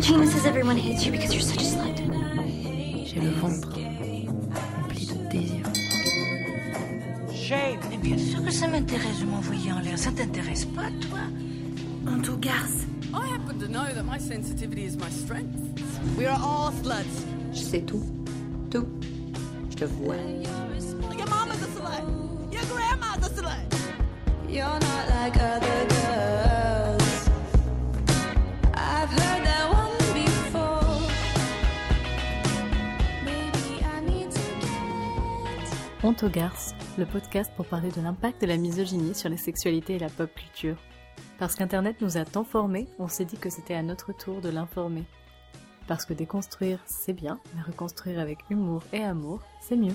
Regina says everyone hates you because you're such a slut. J'ai le ventre rempli de désir. Shame. Mais bien sûr que ça m'intéresse de m'envoyer en l'air. Ça t'intéresse pas, toi Honto garce. I happen to know that my sensitivity is my strength. We are all sluts. Je sais tout. Tout. Je te vois. Your mama's a slut. Your grandma's a slut. You're not like other aux garces, le podcast pour parler de l'impact de la misogynie sur les sexualités et la pop culture. Parce qu'Internet nous a tant formés, on s'est dit que c'était à notre tour de l'informer. Parce que déconstruire, c'est bien, mais reconstruire avec humour et amour, c'est mieux.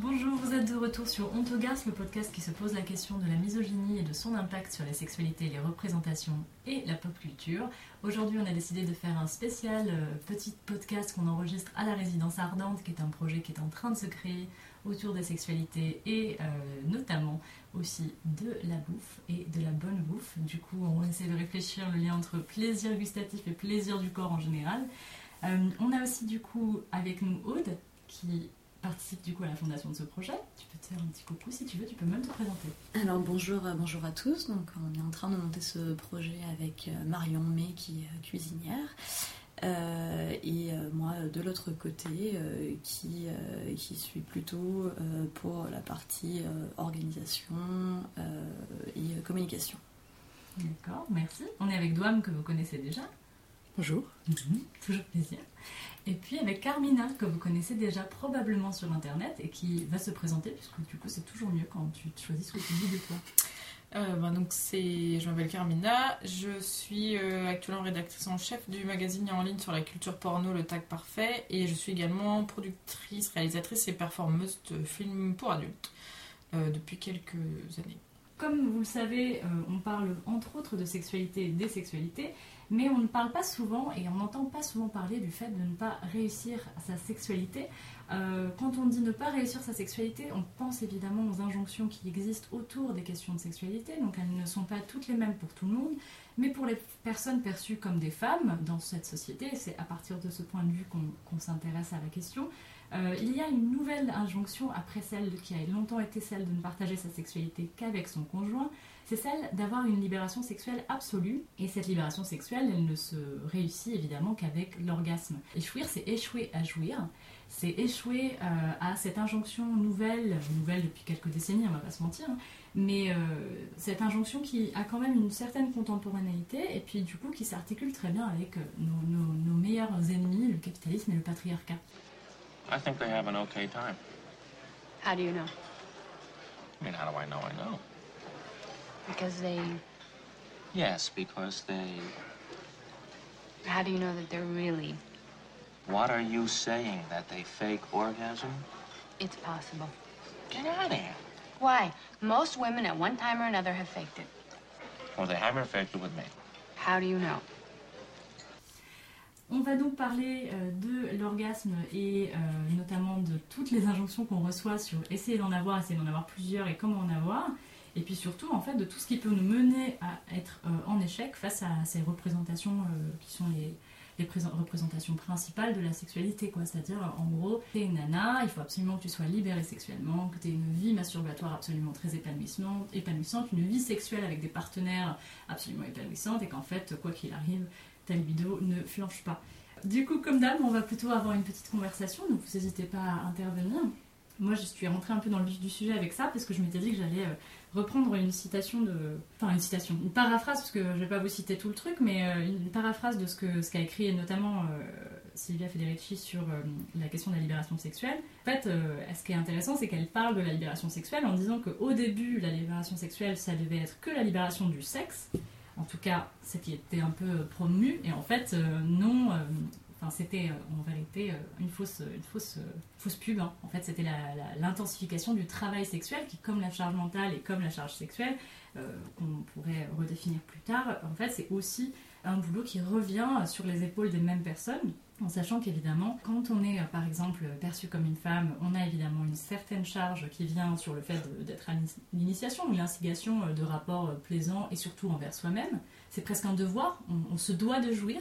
Bonjour, vous êtes de retour sur garces, le podcast qui se pose la question de la misogynie et de son impact sur les sexualités, les représentations et la pop culture. Aujourd'hui, on a décidé de faire un spécial euh, petit podcast qu'on enregistre à la résidence ardente, qui est un projet qui est en train de se créer autour des sexualités et euh, notamment aussi de la bouffe et de la bonne bouffe. Du coup, on essaie de réfléchir le lien entre plaisir gustatif et plaisir du corps en général. Euh, on a aussi du coup avec nous Aude qui participe du coup à la fondation de ce projet. Tu peux te faire un petit coucou si tu veux, tu peux même te présenter. Alors bonjour, euh, bonjour à tous. Donc on est en train de monter ce projet avec euh, Marion May qui est euh, cuisinière. Euh, et euh, moi de l'autre côté euh, qui, qui suis plutôt pour la partie organisation et communication. D'accord, merci. On est avec Douam que vous connaissez déjà. Bonjour. Toujours plaisir. Et puis avec Carmina que vous connaissez déjà probablement sur internet et qui va se présenter puisque du coup c'est toujours mieux quand tu choisis ce que tu dis de toi. Euh, ben donc c'est, je m'appelle Carmina, je suis euh, actuellement rédactrice en chef du magazine en ligne sur la culture porno Le Tag Parfait et je suis également productrice, réalisatrice et performeuse de films pour adultes euh, depuis quelques années. Comme vous le savez, euh, on parle entre autres de sexualité et des sexualités, mais on ne parle pas souvent et on n'entend pas souvent parler du fait de ne pas réussir sa sexualité. Euh, quand on dit ne pas réussir sa sexualité, on pense évidemment aux injonctions qui existent autour des questions de sexualité, donc elles ne sont pas toutes les mêmes pour tout le monde, mais pour les personnes perçues comme des femmes dans cette société, c'est à partir de ce point de vue qu'on s'intéresse à la question. Euh, il y a une nouvelle injonction après celle qui a longtemps été celle de ne partager sa sexualité qu'avec son conjoint, c'est celle d'avoir une libération sexuelle absolue. Et cette libération sexuelle, elle ne se réussit évidemment qu'avec l'orgasme. Échouir, c'est échouer à jouir. C'est échouer euh, à cette injonction nouvelle, nouvelle depuis quelques décennies, on va pas se mentir, hein, mais euh, cette injonction qui a quand même une certaine contemporanéité et puis du coup qui s'articule très bien avec euh, nos, nos- nos meilleurs ennemis, le capitalisme et le patriarcat. I think they have an okay time. How do you know? I mean, how do I know? I know. Because they. Yes, because they. How do you know that they're really? What are you saying? That they fake orgasm? It's possible. Get out of here. Why? Most women at one time or another have faked it. Well, they haven't faked it with me. How do you know? On va donc parler euh, de l'orgasme et euh, notamment de toutes les injonctions qu'on reçoit sur essayer d'en avoir, essayer d'en avoir plusieurs et comment en avoir. Et puis surtout, en fait, de tout ce qui peut nous mener à être euh, en échec face à ces représentations euh, qui sont les, les présent- représentations principales de la sexualité, quoi. C'est-à-dire, en gros, t'es une nana, il faut absolument que tu sois libérée sexuellement, que t'aies une vie masturbatoire absolument très épanouissante, épanouissante, une vie sexuelle avec des partenaires absolument épanouissante, et qu'en fait, quoi qu'il arrive, ta libido ne flanche pas. Du coup, comme d'hab, on va plutôt avoir une petite conversation, donc vous n'hésitez pas à intervenir. Moi, je suis rentrée un peu dans le vif du sujet avec ça, parce que je m'étais dit que j'allais euh, reprendre une citation de... Enfin, une citation, une paraphrase, parce que je vais pas vous citer tout le truc, mais euh, une paraphrase de ce qu'a ce qu'a écrit notamment euh, Silvia Federici sur euh, la question de la libération sexuelle. En fait, ce qui est intéressant, c'est qu'elle parle de la libération sexuelle en disant qu'au début, la libération sexuelle, ça devait être que la libération du sexe, en tout cas, ce qui était un peu promu, et en fait, non, enfin, c'était euh, en vérité euh, une fausse, une fausse, euh, fausse pub. hein. En fait, c'était l'intensification du travail sexuel qui, comme la charge mentale et comme la charge sexuelle, qu'on pourrait redéfinir plus tard, en fait, c'est aussi un boulot qui revient sur les épaules des mêmes personnes. En sachant qu'évidemment, quand on est par exemple perçu comme une femme, on a évidemment une certaine charge qui vient sur le fait d'être à l'ini- l'initiation ou l'instigation de rapports plaisants et surtout envers soi-même. C'est presque un devoir, on se doit de jouir.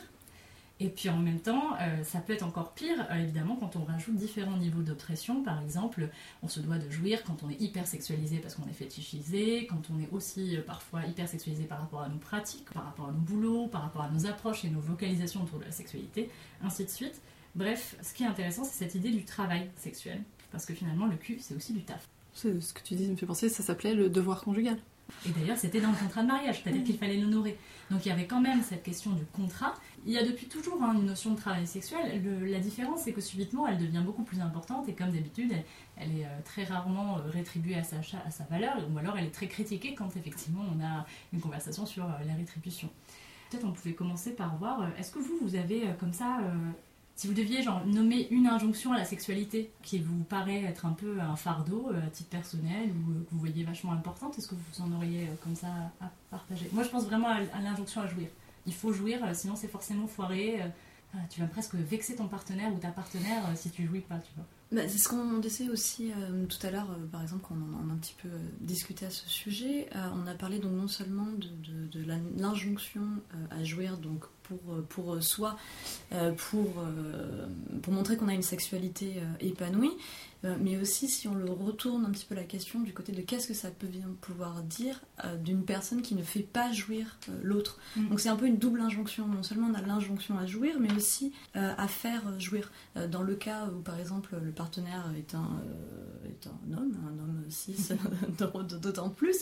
Et puis en même temps, euh, ça peut être encore pire, euh, évidemment, quand on rajoute différents niveaux d'oppression. Par exemple, on se doit de jouir quand on est hyper sexualisé parce qu'on est fétichisé, quand on est aussi euh, parfois hyper sexualisé par rapport à nos pratiques, par rapport à nos boulots, par rapport à nos approches et nos vocalisations autour de la sexualité, ainsi de suite. Bref, ce qui est intéressant, c'est cette idée du travail sexuel. Parce que finalement, le cul, c'est aussi du taf. Ce que tu dis me fait penser, ça s'appelait le devoir conjugal. Et d'ailleurs, c'était dans le contrat de mariage, c'est-à-dire qu'il fallait l'honorer. Donc il y avait quand même cette question du contrat. Il y a depuis toujours hein, une notion de travail sexuel. La différence, c'est que subitement, elle devient beaucoup plus importante et comme d'habitude, elle, est euh, très rarement euh, rétribuée à sa, valeur ou alors elle est très critiquée quand effectivement on a une conversation sur euh, la rétribution. Peut-être on pouvait commencer par voir, est-ce que vous, vous avez comme ça, si vous deviez genre, nommer une injonction à la sexualité qui vous paraît être un peu un fardeau euh, à titre personnel ou euh, que vous voyez vachement importante, est-ce que vous en auriez euh, comme ça à partager? Moi je pense vraiment à, l'injonction à jouir. Il faut jouir, sinon c'est forcément foiré. tu vas presque vexer ton partenaire ou ta partenaire si tu jouis pas, tu vois. Bah, c'est ce qu'on disait aussi tout à l'heure, par exemple, quand on a un petit peu discuté à ce sujet. On a parlé donc non seulement de, de- l'injonction à jouir donc pour, euh, pour euh, soi, euh, pour, pour montrer qu'on a une sexualité épanouie, mais aussi si on le retourne un petit peu la question du côté de qu'est-ce que ça peut bien pouvoir dire euh, d'une personne qui ne fait pas jouir euh, l'autre. Mm. Donc c'est un peu une double injonction. Non seulement on a l'injonction à jouir, mais aussi euh, à faire euh, jouir. Euh, Dans le cas où, par exemple, le partenaire est un, euh, est un homme, un homme cis, d'autant plus,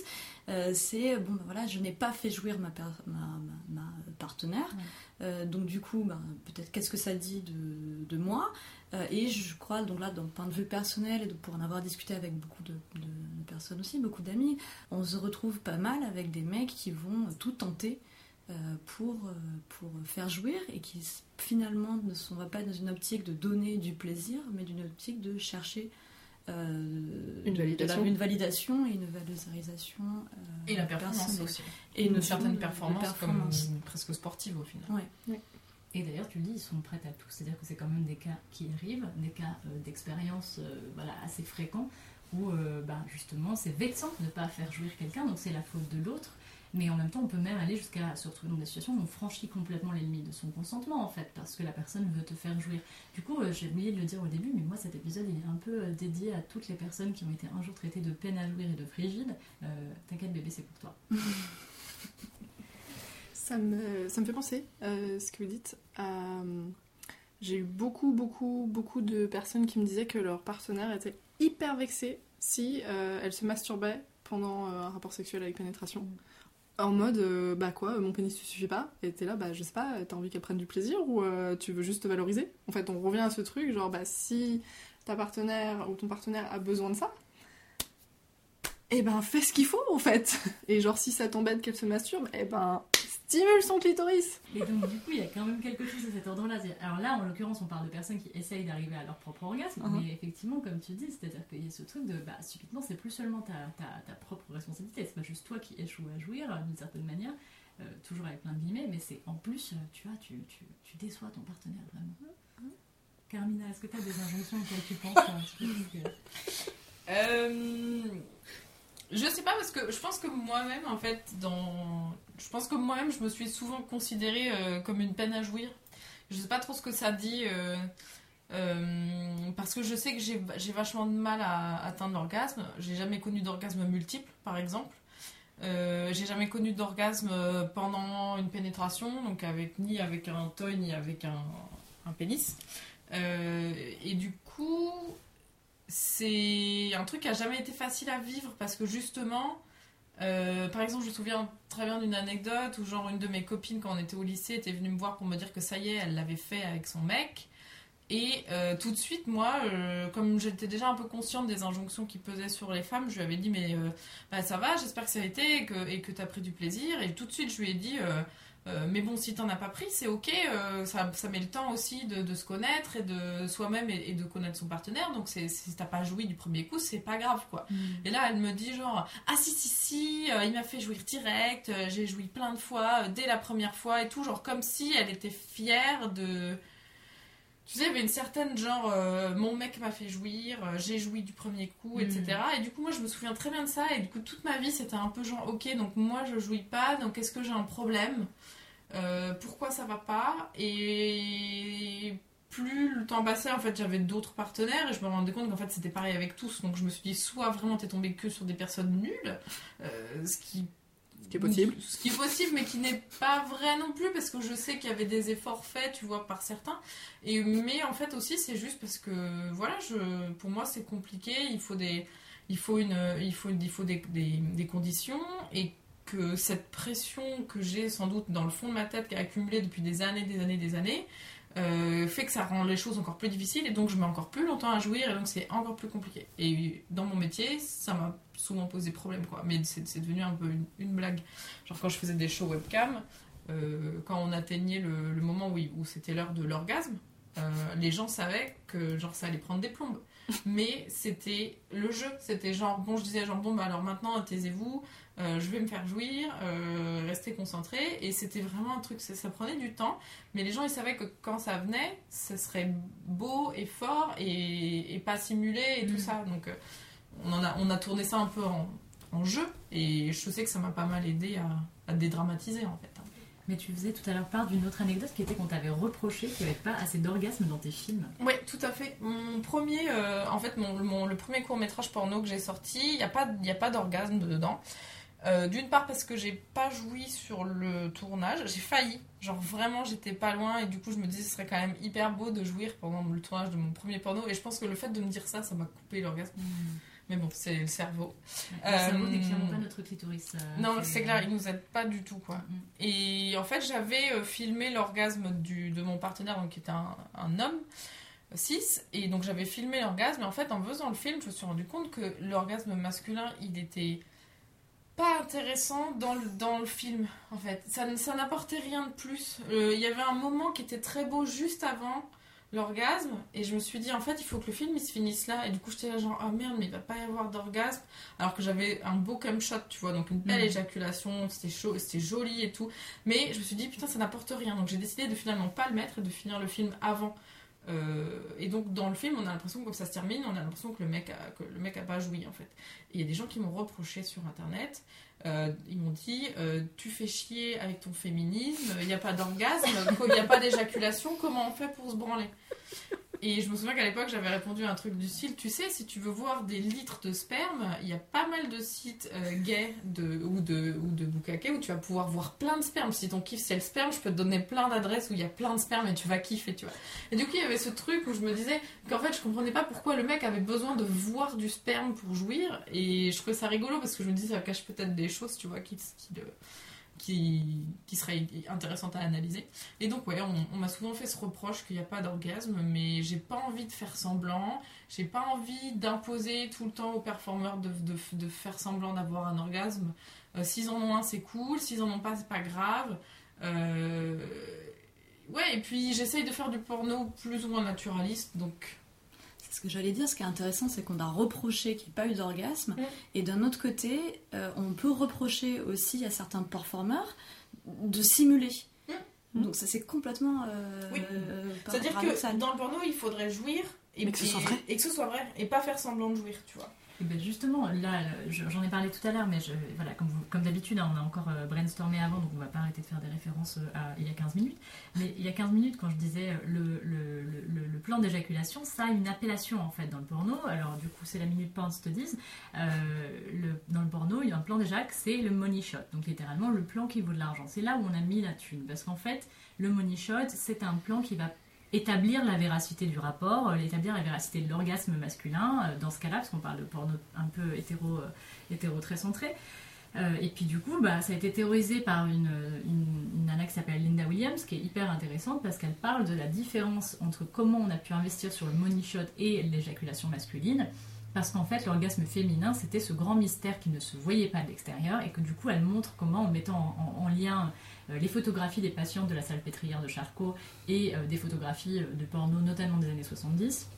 euh, c'est bon, ben voilà, je n'ai pas fait jouir ma, per- ma, ma- ma partenaire. Euh, donc, du coup, ben, peut-être qu'est-ce que ça dit de, de moi? Euh, Et je crois, donc là, d'un point de vue personnel, et donc pour en avoir discuté avec beaucoup de, de- de personnes aussi, beaucoup d'amis, on se retrouve pas mal avec des mecs qui vont tout tenter. euh, pour, euh, pour faire jouir et qui s- finalement ne sont pas dans une optique de donner du plaisir, mais d'une optique de chercher euh, Une la- validation. une validation et une valorisation. euh, Et la performance personnelle. aussi. Et une certaine performance, performance. comme presque sportive au final. Ouais. Et d'ailleurs, tu le dis, ils sont prêts à tout. C'est-à-dire que c'est quand même des cas qui arrivent, des cas euh, d'expérience euh, voilà, assez fréquents, où euh, bah, justement c'est vexant de ne pas faire jouir quelqu'un, donc c'est la faute de l'autre. Mais en même temps, on peut même aller jusqu'à se retrouver dans des situations où on franchit complètement les limites de son consentement, en fait, parce que la personne veut te faire jouir. Du coup, j'ai oublié de le dire au début, mais moi, cet épisode, il est un peu dédié à toutes les personnes qui ont été un jour traitées de peine à jouir et de frigide. T'inquiète, bébé, c'est pour toi. Ça me, ça me fait penser, euh, ce que vous dites. à- J'ai eu beaucoup, beaucoup, beaucoup de personnes qui me disaient que leur partenaire était hyper vexé si euh, elle se masturbait pendant euh, un rapport sexuel avec pénétration. En mode, euh, bah quoi, mon pénis te suffit pas? Et t'es là, bah je sais pas, t'as envie qu'elle prenne du plaisir ou euh, tu veux juste te valoriser? En fait, on revient à ce truc, genre, bah si ta partenaire ou ton partenaire a besoin de ça, eh ben fais ce qu'il faut en fait Et genre, si ça t'embête qu'elle se masturbe, eh ben stimule son clitoris Et donc, du coup, il y a quand même quelque chose de cet ordre-là. Alors là, en l'occurrence, on parle de personnes qui essayent d'arriver à leur propre orgasme, Mhm. mais effectivement, comme tu dis, c'est-à-dire qu'il y a ce truc de, bah, subitement, c'est plus seulement ta, ta, ta propre responsabilité, c'est pas juste toi qui échoue à jouir, euh, d'une certaine manière, euh, toujours avec plein de guillemets, mais c'est en plus, euh, tu vois, tu, tu, tu déçois ton partenaire, vraiment. Carmina, est-ce que tu as des injonctions auxquelles tu penses parce que- Euh, je sais pas parce que je pense que moi-même en fait dans je pense que moi-même je me suis souvent considérée euh, comme une peine à jouir. Je sais pas trop ce que ça dit euh, euh, parce que je sais que j'ai vachement de mal à atteindre l'orgasme. J'ai jamais connu d'orgasme multiple par exemple. J'ai jamais connu d'orgasme pendant une pénétration, donc avec ni avec un toy ni avec un, un pénis. Et du coup, c'est un truc qui a jamais été facile à vivre parce que justement, euh, par exemple, je me souviens très bien d'une anecdote où genre une de mes copines quand on était au lycée était venue me voir pour me dire que ça y est, elle l'avait fait avec son mec. Et euh, tout de suite, moi, euh, comme j'étais déjà un peu consciente des injonctions qui pesaient sur les femmes, je lui avais dit mais bah, ça va, j'espère que ça a été et que et que t'as pris du plaisir. Et tout de suite, je lui ai dit euh, mais bon, si t'en as pas pris, c'est ok. euh, ça, ça met le temps aussi de, de se connaître et de soi-même et, et de connaître son partenaire. Donc, si t'as pas joui du premier coup, c'est pas grave, quoi. Et là, elle me dit genre, ah si, si, si, euh, il m'a fait jouir direct, j'ai joui plein de fois, dès la première fois et tout, genre comme si elle était fière de. Tu sais, il y avait une certaine genre, mon mec m'a fait jouir, j'ai joui du premier coup, Mm. etc. Et du coup, moi, je me souviens très bien de ça. Et du coup, toute ma vie, c'était un peu genre, ok, donc moi, je jouis pas, donc est-ce que j'ai un problème? Euh, Pourquoi ça va pas Et plus le temps passait, en fait, j'avais d'autres partenaires et je me rendais compte qu'en fait, c'était pareil avec tous. Donc, je me suis dit, soit vraiment t'es tombé que sur des personnes nulles, euh, ce qui est possible. ce qui est possible, mais qui n'est pas vrai non plus, parce que je sais qu'il y avait des efforts faits, tu vois, par certains. Et, mais en fait aussi, c'est juste parce que, voilà, je, pour moi, c'est compliqué. Il faut des, il faut une, il faut, il faut des, des, des conditions et que cette pression que j'ai sans doute dans le fond de ma tête, qui a accumulé depuis des années, des années, des années, euh, fait que ça rend les choses encore plus difficiles et donc je mets encore plus longtemps à jouir et donc c'est encore plus compliqué. Et dans mon métier, ça m'a souvent posé problème quoi, mais c'est devenu un peu une, blague. Genre quand je faisais des shows webcam, euh, quand on atteignait le, moment où, où c'était l'heure de l'orgasme, euh, les gens savaient que genre ça allait prendre des plombes. Mais c'était le jeu, c'était genre bon je disais genre bon bah alors maintenant taisez-vous, euh, je vais me faire jouir, euh, restez concentrés. Et c'était vraiment un truc, ça, ça prenait du temps, mais les gens ils savaient que quand ça venait, ce serait beau et fort et, et pas simulé et tout ça. Donc euh, on, en a, on a tourné ça un peu en, en jeu. Et je sais que ça m'a pas mal aidé à, à dédramatiser en fait. Mais tu faisais tout à l'heure part d'une autre anecdote qui était qu'on t'avait reproché qu'il n'y avait pas assez d'orgasme dans tes films. Oui, tout à fait. Mon premier, euh, en fait, mon, mon- le premier court métrage porno que j'ai sorti, il n'y a pas, il y a pas d'orgasme dedans. Euh, D'une part parce que j'ai pas joui sur le tournage, j'ai failli, genre vraiment j'étais pas loin et du coup je me disais ce serait quand même hyper beau de jouir pendant le tournage de mon premier porno et je pense que le fait de me dire ça, ça m'a coupé l'orgasme. Mais bon, c'est le cerveau. Le cerveau Euh, n'est clairement pas notre clitoris. euh, non, c'est clair, il nous aide pas du tout, quoi. Et en fait, j'avais euh, filmé l'orgasme de mon partenaire, donc qui était un, un homme, 6, et donc j'avais filmé l'orgasme, et en fait, en faisant le film, je me suis rendu compte que l'orgasme masculin, il était pas intéressant dans le, dans le film, en fait. Ça, ça n'apportait rien de plus. Euh, Il y avait un moment qui était très beau juste avant l'orgasme, et je me suis dit, en fait, il faut que le film, il se finisse là, et du coup, j'étais là genre, ah merde, mais il va pas y avoir d'orgasme, alors que j'avais un beau cum shot, tu vois, donc une belle Mhm. éjaculation, c'était chaud, c'était joli et tout. Mais je me suis dit, putain, ça n'apporte rien. Donc j'ai décidé de finalement pas le mettre et de finir le film avant. Euh, et donc dans le film, on a l'impression que comme ça se termine, on a l'impression que le mec a, que le mec a pas joui en fait. Il y a des gens qui m'ont reproché sur internet. Euh, ils m'ont dit, euh, tu fais chier avec ton féminisme, il n'y a pas d'orgasme, il n'y a pas d'éjaculation, comment on fait pour se branler? Et je me souviens qu'à l'époque, j'avais répondu à un truc du style, tu sais, si tu veux voir des litres de sperme, il y a pas mal de sites euh, gays ou de, ou où tu vas pouvoir voir plein de sperme. Si ton kiff c'est le sperme, je peux te donner plein d'adresses où il y a plein de sperme et tu vas kiffer, tu vois. Et du coup, il y avait ce truc où je me disais qu'en fait, je comprenais pas pourquoi le mec avait besoin de voir du sperme pour jouir. Et je trouvais ça rigolo parce que je me disais, ça cache peut-être des choses, tu vois, qui, qui, le- qui, qui seraient intéressantes à analyser. Et donc, ouais, on, m'a souvent fait ce reproche qu'il n'y a pas d'orgasme, mais j'ai pas envie de faire semblant. J'ai pas envie d'imposer tout le temps aux performeurs de, de, de faire semblant d'avoir un orgasme. Euh, s'ils en ont un, c'est cool. S'ils en ont pas, c'est pas grave. Euh, Ouais, et puis j'essaye de faire du porno plus ou moins naturaliste, donc ce que j'allais dire. Ce qui est intéressant, c'est qu'on a reproché qu'il n'y ait pas eu d'orgasme. Et d'un autre côté, euh, on peut reprocher aussi à certains performeurs de simuler. Donc ça, c'est complètement euh, Oui. euh, C'est-à-dire que dans le porno, il faudrait jouir et, Mais que ce et- soit vrai. et que ce soit vrai et pas faire semblant de jouir, tu vois. Ben justement, là, je- j'en ai parlé tout à l'heure, mais je, voilà, comme, comme d'habitude, hein, on a encore euh, brainstormé avant, donc on va pas arrêter de faire des références euh, à il y a 15 minutes. Mais il y a 15 minutes, quand je disais euh, le, le, le- plan d'éjaculation, ça a une appellation en fait dans le porno. Alors du coup, c'est la minute porn studies. Euh, dans le porno, il y a un plan d'éjac, c'est le money shot, donc littéralement le plan qui vaut de l'argent. C'est là où on a mis la thune, parce qu'en fait, le money shot, c'est un plan qui va établir la véracité du rapport, euh, établir la véracité de l'orgasme masculin, euh, dans ce cas-là, parce qu'on parle de porno un peu hétéro, euh, hétéro très centré. Et puis du coup, bah, ça a été théorisé par une, une, une qui s'appelle Linda Williams, qui est hyper intéressante parce qu'elle parle de la différence entre comment on a pu investir sur le money shot et l'éjaculation masculine. Parce qu'en fait, l'orgasme féminin, c'était ce grand mystère qui ne se voyait pas de l'extérieur et que du coup, elle montre comment, en mettant en, en- en lien les photographies des patientes de la salpêtrière de Charcot et euh, des photographies euh, de porno, notamment des années 70.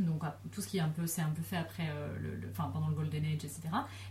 Donc ah, tout ce qui est un peu, fait après, euh, pendant le Golden Age, etc.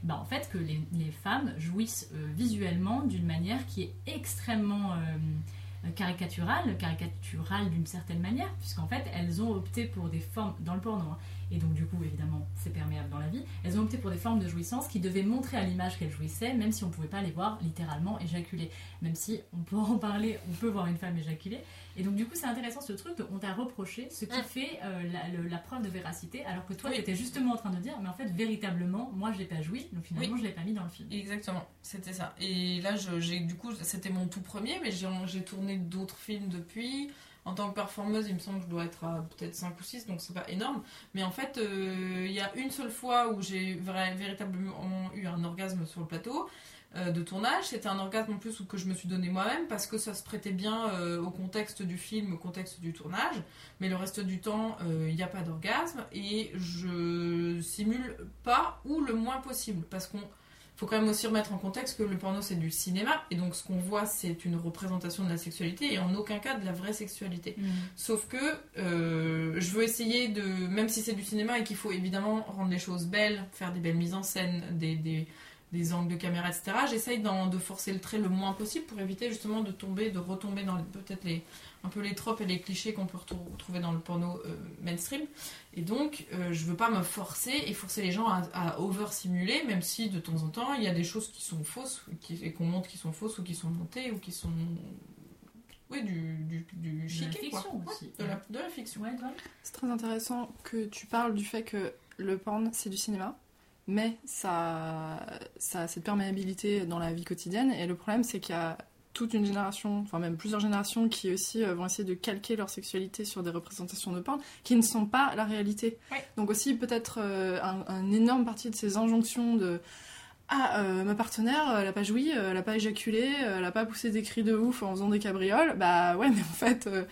Ben, en fait, que les, femmes jouissent euh, visuellement d'une manière qui est extrêmement euh, caricaturale, caricaturale d'une certaine manière, puisqu'en fait elles ont opté pour des formes dans le porno. hein, et donc du coup évidemment c'est perméable dans la vie. Elles ont opté pour des formes de jouissance qui devaient montrer à l'image qu'elles jouissaient, même si on pouvait pas les voir littéralement éjaculer. Même si on peut en parler, on peut voir une femme éjaculer. Et donc du coup c'est intéressant ce truc de on t'a reproché, ce qui fait euh, la, le- la preuve de véracité, alors que toi tu étais justement en train de dire, mais en fait véritablement moi je l'ai pas joui, donc finalement Oui. je l'ai pas mis dans le film. Exactement, c'était ça. Et là, j'ai du coup, c'était mon tout premier, mais j'ai tourné d'autres films depuis. En tant que performeuse, il me semble que je dois être à peut-être 5 ou 6, donc c'est pas énorme. Mais en fait, euh, il y a une seule fois où j'ai véritablement eu un orgasme sur le plateau euh, de tournage. C'était un orgasme en plus que je me suis donné moi-même parce que ça se prêtait bien euh, au contexte du film, au contexte du tournage. Mais le reste du temps, il n'y a pas d'orgasme et je simule pas ou le moins possible parce qu'on faut quand même aussi remettre en contexte que le porno c'est du cinéma et donc ce qu'on voit c'est une représentation de la sexualité et en aucun cas de la vraie sexualité. Sauf que euh, je veux essayer de, même si c'est du cinéma et qu'il faut évidemment rendre les choses belles, faire des belles mises en scène, des, des, des angles de caméra, etc. J'essaye de forcer le trait le moins possible pour éviter justement de tomber, de retomber dans peut-être les, un peu les tropes et les clichés qu'on peut retrou- retrouver dans le porno euh, mainstream. Et donc, euh, je veux pas me forcer et forcer les gens à, à over-simuler, même si de temps en temps, il y a des choses qui sont fausses, qui, et qu'on montre qui sont fausses ou qui sont montées ou qui sont. Oui, du, du, du la chiquet, fiction quoi. aussi. Ouais, de, la, de la fiction. C'est très intéressant que tu parles du fait que le porn c'est du cinéma, mais ça, ça a cette perméabilité dans la vie quotidienne. Et le problème c'est qu'il y a toute une génération, enfin même plusieurs générations qui aussi euh, vont essayer de calquer leur sexualité sur des représentations de porn qui ne sont pas la réalité. Donc aussi peut-être euh, un, un énorme partie de ces injonctions de ah, euh, ma partenaire, euh, elle a pas joui, euh, elle a pas éjaculé, elle a pas poussé des cris de ouf en faisant des cabrioles. Bah ouais, mais en fait, euh,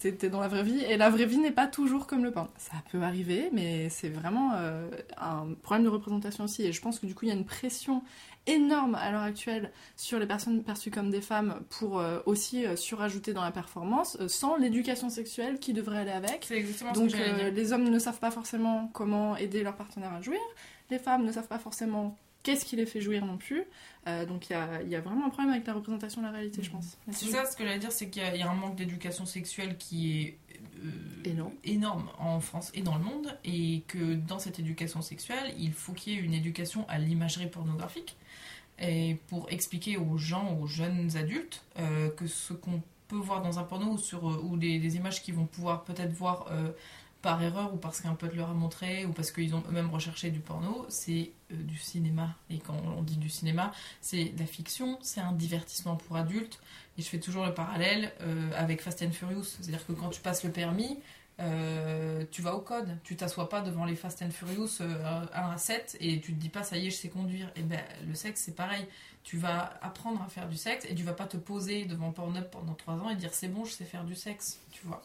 t'es t'es dans la vraie vie. Et la vraie vie n'est pas toujours comme le porn. Ça peut arriver, mais c'est vraiment euh, un problème de représentation aussi. Et je pense que du coup, il y a une pression énorme à l'heure actuelle sur les personnes perçues comme des femmes pour euh, aussi euh, surajouter dans la performance, euh, sans l'éducation sexuelle qui devrait aller avec. C'est exactement ce Donc que euh, dire. les hommes ne savent pas forcément comment aider leur partenaire à jouir, les femmes ne savent pas forcément qu'est-ce qui les fait jouir non plus. Euh, donc il y a, il y a vraiment un problème avec la représentation de la réalité, je pense. C'est ça ce que j'allais dire, c'est qu'il y, a- il y a un manque d'éducation sexuelle qui est euh, énorme. en France et dans le monde, et que dans cette éducation sexuelle, il faut qu'il y ait une éducation à l'imagerie pornographique, et pour expliquer aux gens, aux jeunes adultes, euh, que ce qu'on peut voir dans un porno ou, sur, ou des, des images qu'ils vont pouvoir peut-être voir euh, par erreur ou parce qu'un pote leur a montré ou parce qu'ils ont eux-mêmes recherché du porno, c'est euh, du cinéma. Et quand on dit du cinéma, c'est de la fiction, c'est un divertissement pour adultes. Et je fais toujours le parallèle euh, avec Fast and Furious. C'est-à-dire que quand tu passes le permis, euh, tu vas au code. Tu t'assois pas devant les Fast and Furious euh, 1 à 7 et tu te dis pas ça y est, je sais conduire. Et ben le sexe c'est pareil. Tu vas apprendre à faire du sexe et tu vas pas te poser devant Pornhub pendant 3 ans et dire c'est bon, je sais faire du sexe. Tu vois.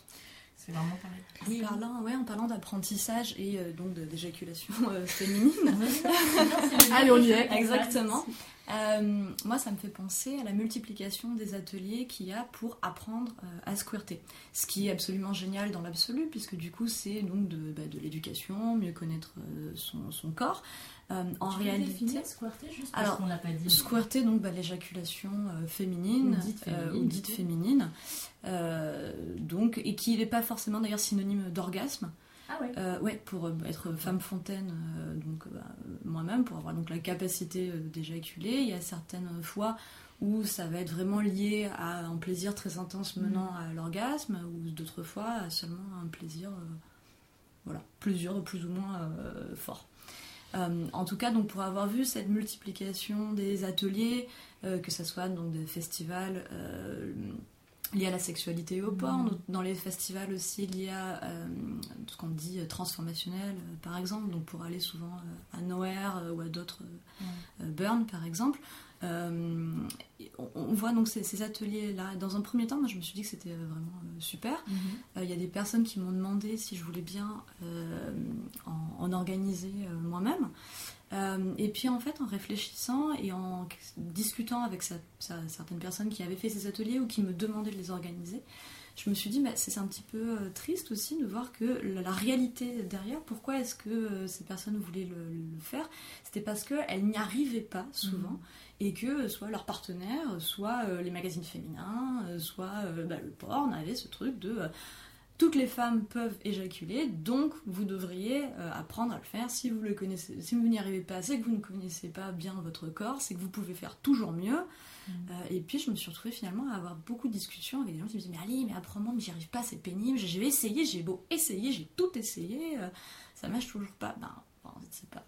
C'est vraiment pareil. En parlant, ouais, en parlant d'apprentissage et euh, donc d'éjaculation euh, féminine. Allez, on y est. Exactement. Euh, moi, ça me fait penser à la multiplication des ateliers qu'il y a pour apprendre euh, à squirter. Ce qui est absolument génial dans l'absolu, puisque du coup, c'est donc de, bah, de l'éducation, mieux connaître euh, son, son corps. Euh, en Tu réalité. squirter juste parce Alors, qu'on l'a pas dit. Squirter, donc bah, l'éjaculation euh, féminin, Ou dite euh, féminine, ou dite plutôt. féminine, euh, donc, et qui n'est pas forcément d'ailleurs synonyme d'orgasme. Ah ouais. Euh, ouais, pour euh, être femme fontaine, euh, donc bah, moi-même, pour avoir donc la capacité d'éjaculer, il y a certaines fois où ça va être vraiment lié à un plaisir très intense menant à l'orgasme, ou d'autres fois à seulement un plaisir, euh, voilà, plusieurs plus ou moins fort. Euh, en tout cas, donc pour avoir vu cette multiplication des ateliers, euh, que ce soit donc des festivals euh, liés à la sexualité et au porn, Mhm. dans les festivals aussi liés à euh, ce qu'on dit transformationnel, euh, par exemple, donc pour aller souvent euh, à Nowhere ou à d'autres euh, Burn, par exemple. Euh, on, voit donc ces, ces ateliers-là. Dans un premier temps, moi je me suis dit que c'était vraiment euh, super. Mhm. Euh, Il y a des personnes qui m'ont demandé si je voulais bien en, en organiser moi-même. Et puis en fait, en réfléchissant et en discutant avec sa- sa- certaines personnes qui avaient fait ces ateliers ou qui me demandaient de les organiser, je me suis dit, bah, c'est un petit peu triste aussi de voir que la, la réalité derrière, pourquoi est-ce que ces personnes voulaient le, le faire? C'était parce qu'elles n'y arrivaient pas souvent Mhm. Et que euh, soit leurs partenaires, soit euh, les magazines féminins, euh, soit euh, bah, le porn avait ce truc de euh, toutes les femmes peuvent éjaculer, donc vous devriez euh, apprendre à le faire. Si vous le connaissez, si vous n'y arrivez pas, c'est que vous ne connaissez pas bien votre corps, c'est que vous pouvez faire toujours mieux. Euh, et puis je me suis retrouvée finalement à avoir beaucoup de discussions avec des gens qui me disaient mais Ali, mais apprends-moi, mais j'y arrive pas, c'est pénible. J'ai essayé, j'ai beau essayer, j'ai tout essayé, euh, ça marche toujours pas. Ben, enfin, c'est pas,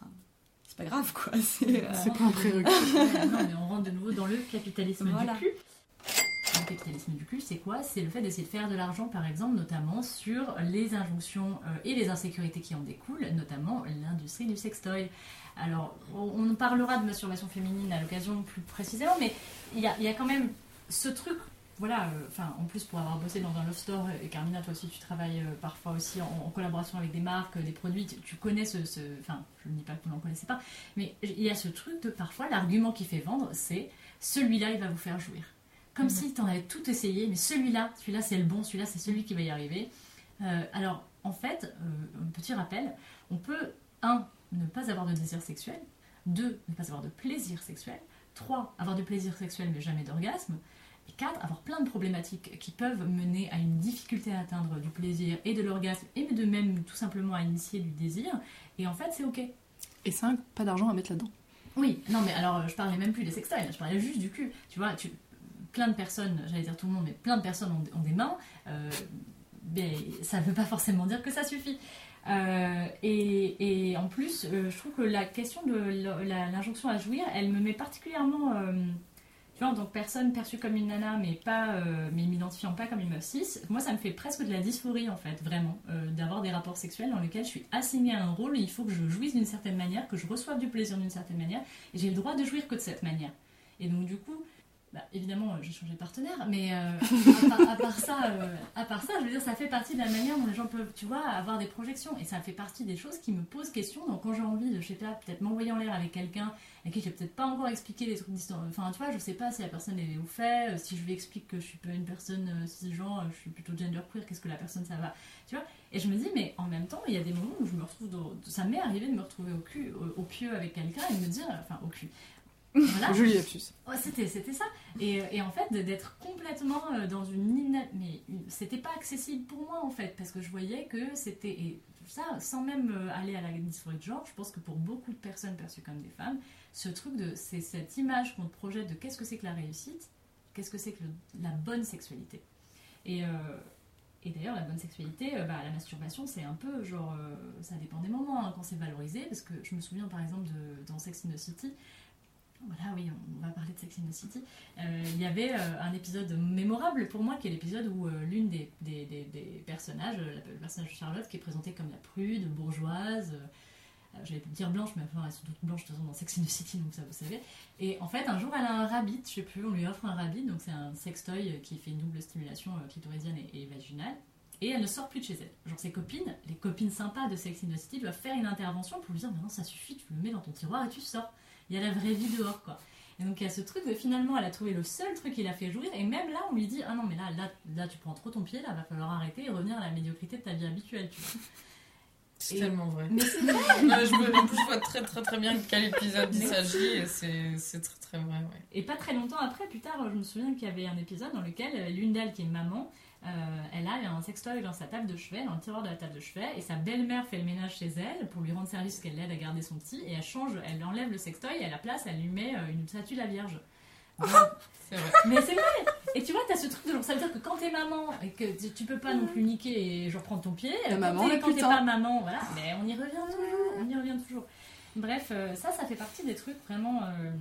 pas grave quoi. C'est euh, C'est pas un prérequis. non, mais on rentre de nouveau dans le capitalisme Voilà. du cul. Le capitalisme du cul, c'est quoi? C'est le fait d'essayer de faire de l'argent, par exemple, notamment sur les injonctions euh, et les insécurités qui en découlent, notamment l'industrie du sextoy. Alors, on parlera de masturbation féminine à l'occasion plus précisément, mais il y y a quand même ce truc. Voilà, euh, enfin, en plus pour avoir bossé dans un love store, et Carmina, toi aussi, tu travailles euh, parfois aussi en, en collaboration avec des marques, euh, des produits, tu, tu connais ce. Enfin, je ne dis pas que vous n'en connaissez pas, mais il y a ce truc de parfois, l'argument qui fait vendre, c'est celui-là, il va vous faire jouir. Comme Mhm. si tu en avais tout essayé, mais celui-là, celui-là c'est le bon, celui-là c'est celui qui va y arriver. Euh, alors, en fait, euh, un petit rappel, on peut, un, ne pas avoir de désir sexuel, deux, ne pas avoir de plaisir sexuel, trois, avoir du plaisir sexuel mais jamais d'orgasme, quatre, avoir plein de problématiques qui peuvent mener à une difficulté à atteindre du plaisir et de l'orgasme, et de même tout simplement à initier du désir, et en fait c'est ok. Et 5, pas d'argent à mettre là-dedans. Oui, non, mais alors je parlais même plus des sextoys, je parlais juste du cul. Tu vois, tu, plein de personnes, j'allais dire tout le monde, mais plein de personnes ont, ont des mains, euh, mais ça ne veut pas forcément dire que ça suffit. Euh, et, et en plus, euh, je trouve que la question de l'injonction à jouir, elle me met particulièrement, euh, tu personne perçue comme une nana, mais pas, euh, mais m'identifiant pas comme une meuf cis, moi ça me fait presque de la dysphorie en fait, vraiment, euh, d'avoir des rapports sexuels dans lesquels je suis assignée à un rôle, il faut que je jouisse d'une certaine manière, que je reçoive du plaisir d'une certaine manière, et j'ai le droit de jouir que de cette manière. Et donc du coup, bah, évidemment, euh, j'ai changé de partenaire, mais euh, à, part, à part ça, euh, à part ça, je veux dire, ça fait partie de la manière dont les gens peuvent, tu vois, avoir des projections. Et ça fait partie des choses qui me posent question. Donc quand j'ai envie de, je sais pas, peut-être m'envoyer en l'air avec quelqu'un à qui j'ai peut-être pas encore expliqué les trucs d'histoire. Enfin, tu vois, je sais pas si la personne est au fait, si je lui explique que je suis pas une personne cisgenre, je suis plutôt genderqueer, qu'est-ce que la personne ça va, tu vois. Et je me dis, mais en même temps, il y a des moments où je me retrouve, dans- ça m'est arrivé de me retrouver au cul, au, au pieu avec quelqu'un et de me dire, enfin, au cul. Voilà. Joli lapsus. Ouais, c'était, c'était ça. Et, et en fait, d'être complètement euh, dans une ina... Mais c'était pas accessible pour moi, en fait, parce que je voyais que c'était... Et ça, sans même euh, aller à la dysphorie de genre, je pense que pour beaucoup de personnes perçues comme des femmes, ce truc de... C'est cette image qu'on te projette de qu'est-ce que c'est que la réussite, qu'est-ce que c'est que le- la bonne sexualité. Et... euh, et d'ailleurs, la bonne sexualité, bah, la masturbation, c'est un peu genre. euh, ça dépend des moments hein, quand c'est valorisé. Parce que je me souviens par exemple de, dans Sex in the City, voilà, oui, on, va parler de Sex in the City. Euh, il y avait euh, un épisode mémorable pour moi qui est l'épisode où euh, l'une des, des, personnages, la- le personnage de Charlotte, qui est présentée comme la prude, bourgeoise. J'allais dire blanche, mais enfin, elles sont toutes blanches de toute façon dans Sex in the City, donc ça vous savez. Et en fait, un jour, elle a un rabbit, je sais plus, on lui offre un rabbit, donc c'est un sextoy qui fait une double stimulation clitoridienne et, et vaginale. Et elle ne sort plus de chez elle. Genre ses copines, les copines sympas de Sex in the City, doivent faire une intervention pour lui dire maintenant ça suffit, tu le mets dans ton tiroir et tu sors. Il y a la vraie vie dehors quoi. Et donc il y a ce truc de finalement elle a trouvé le seul truc qui l'a fait jouir et même là on lui dit ah non mais là là là tu prends trop ton pied là va falloir arrêter et revenir à la médiocrité de ta vie habituelle tu vois. C'est Et- tellement vrai. Mais c'est vrai. Je, me- je vois très très très bien de quel épisode il s'agit et c'est c'est très très vrai. Ouais. Et pas très longtemps après, plus tard, je me souviens qu'il y avait un épisode dans lequel euh, l'une d'elles, qui est maman, elle a un sextoy dans sa table de chevet, dans le tiroir de la table de chevet, et sa belle-mère fait le ménage chez elle pour lui rendre service qu'elle l'aide à garder son petit, et elle change, elle enlève le sextoy, et à la place, elle lui met euh, une statue de la Vierge. C'est vrai. Mais c'est vrai Et tu vois, t'as ce truc de genre, ça veut dire que quand t'es maman, et que tu- tu peux pas non plus niquer et genre prendre ton pied, La quand maman, t'es- quand t'es pas maman, voilà, mais on y revient toujours, on y revient toujours. Bref, euh, ça, ça fait partie des trucs vraiment... euh,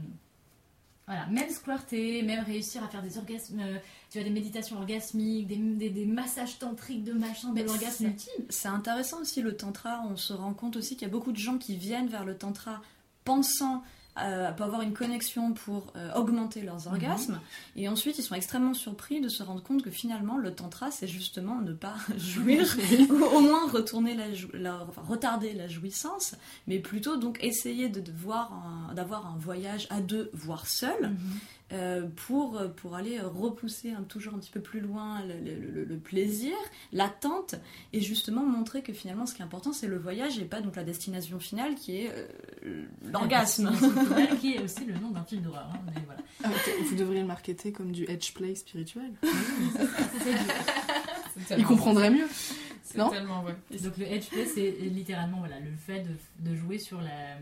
voilà, même squirter, même réussir à faire des orgasmes, euh, tu vois, des méditations orgasmiques, des, des, des massages tantriques de machin, de l'orgasme ultime. C'est intéressant aussi le tantra. On se rend compte aussi qu'il y a beaucoup de gens qui viennent vers le tantra pensant euh, avoir une connexion pour euh, augmenter leurs orgasmes. Et ensuite, ils sont extrêmement surpris de se rendre compte que finalement, le tantra, c'est justement ne pas jouir, ou au moins retourner la, jou- la- enfin, retarder la jouissance, mais plutôt donc essayer de, de voir d'avoir un voyage à deux, voire seul. Euh, pour, pour aller repousser toujours un petit peu plus loin le, le- le- le plaisir, l'attente, et justement montrer que finalement ce qui est important c'est le voyage et pas donc la destination finale qui est euh, l'orgasme. Qui est aussi le nom d'un film d'horreur. hein, voilà. Ah, Vous devriez le marketer comme du edge play spirituel. Il comprendrait mieux. C'est Non tellement vrai. Donc le edge play, c'est littéralement voilà, le fait de, de jouer sur la,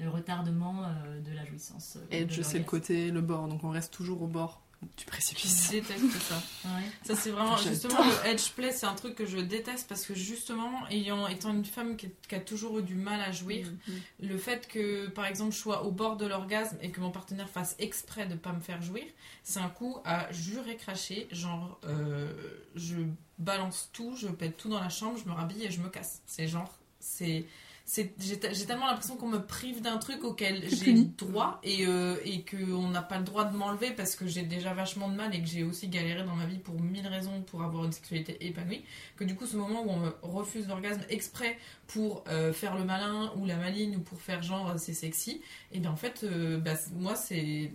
le retardement euh, de la jouissance. euh, Edge, de c'est le côté, le bord, donc on reste toujours au bord du précipice. Je déteste ça. Ouais. Ça c'est vraiment justement le edge play, c'est un truc que je déteste parce que justement, ayant étant une femme qui, qui a toujours eu du mal à jouir, Mm. le fait que par exemple je sois au bord de l'orgasme et que mon partenaire fasse exprès de pas me faire jouir, c'est un coup à jurer cracher, genre euh, je balance tout, je pète tout dans la chambre, je me rhabille et je me casse. C'est genre c'est j'ai te- j'ai tellement l'impression qu'on me prive d'un truc auquel j'ai droit et, euh, et qu'on n'a pas le droit de m'enlever parce que j'ai déjà vachement de mal et que j'ai aussi galéré dans ma vie pour mille raisons pour avoir une sexualité épanouie. Que du coup ce moment où on me refuse l'orgasme exprès pour euh, faire le malin ou la maligne ou pour faire genre c'est sexy et bien en fait euh, bah, moi c'est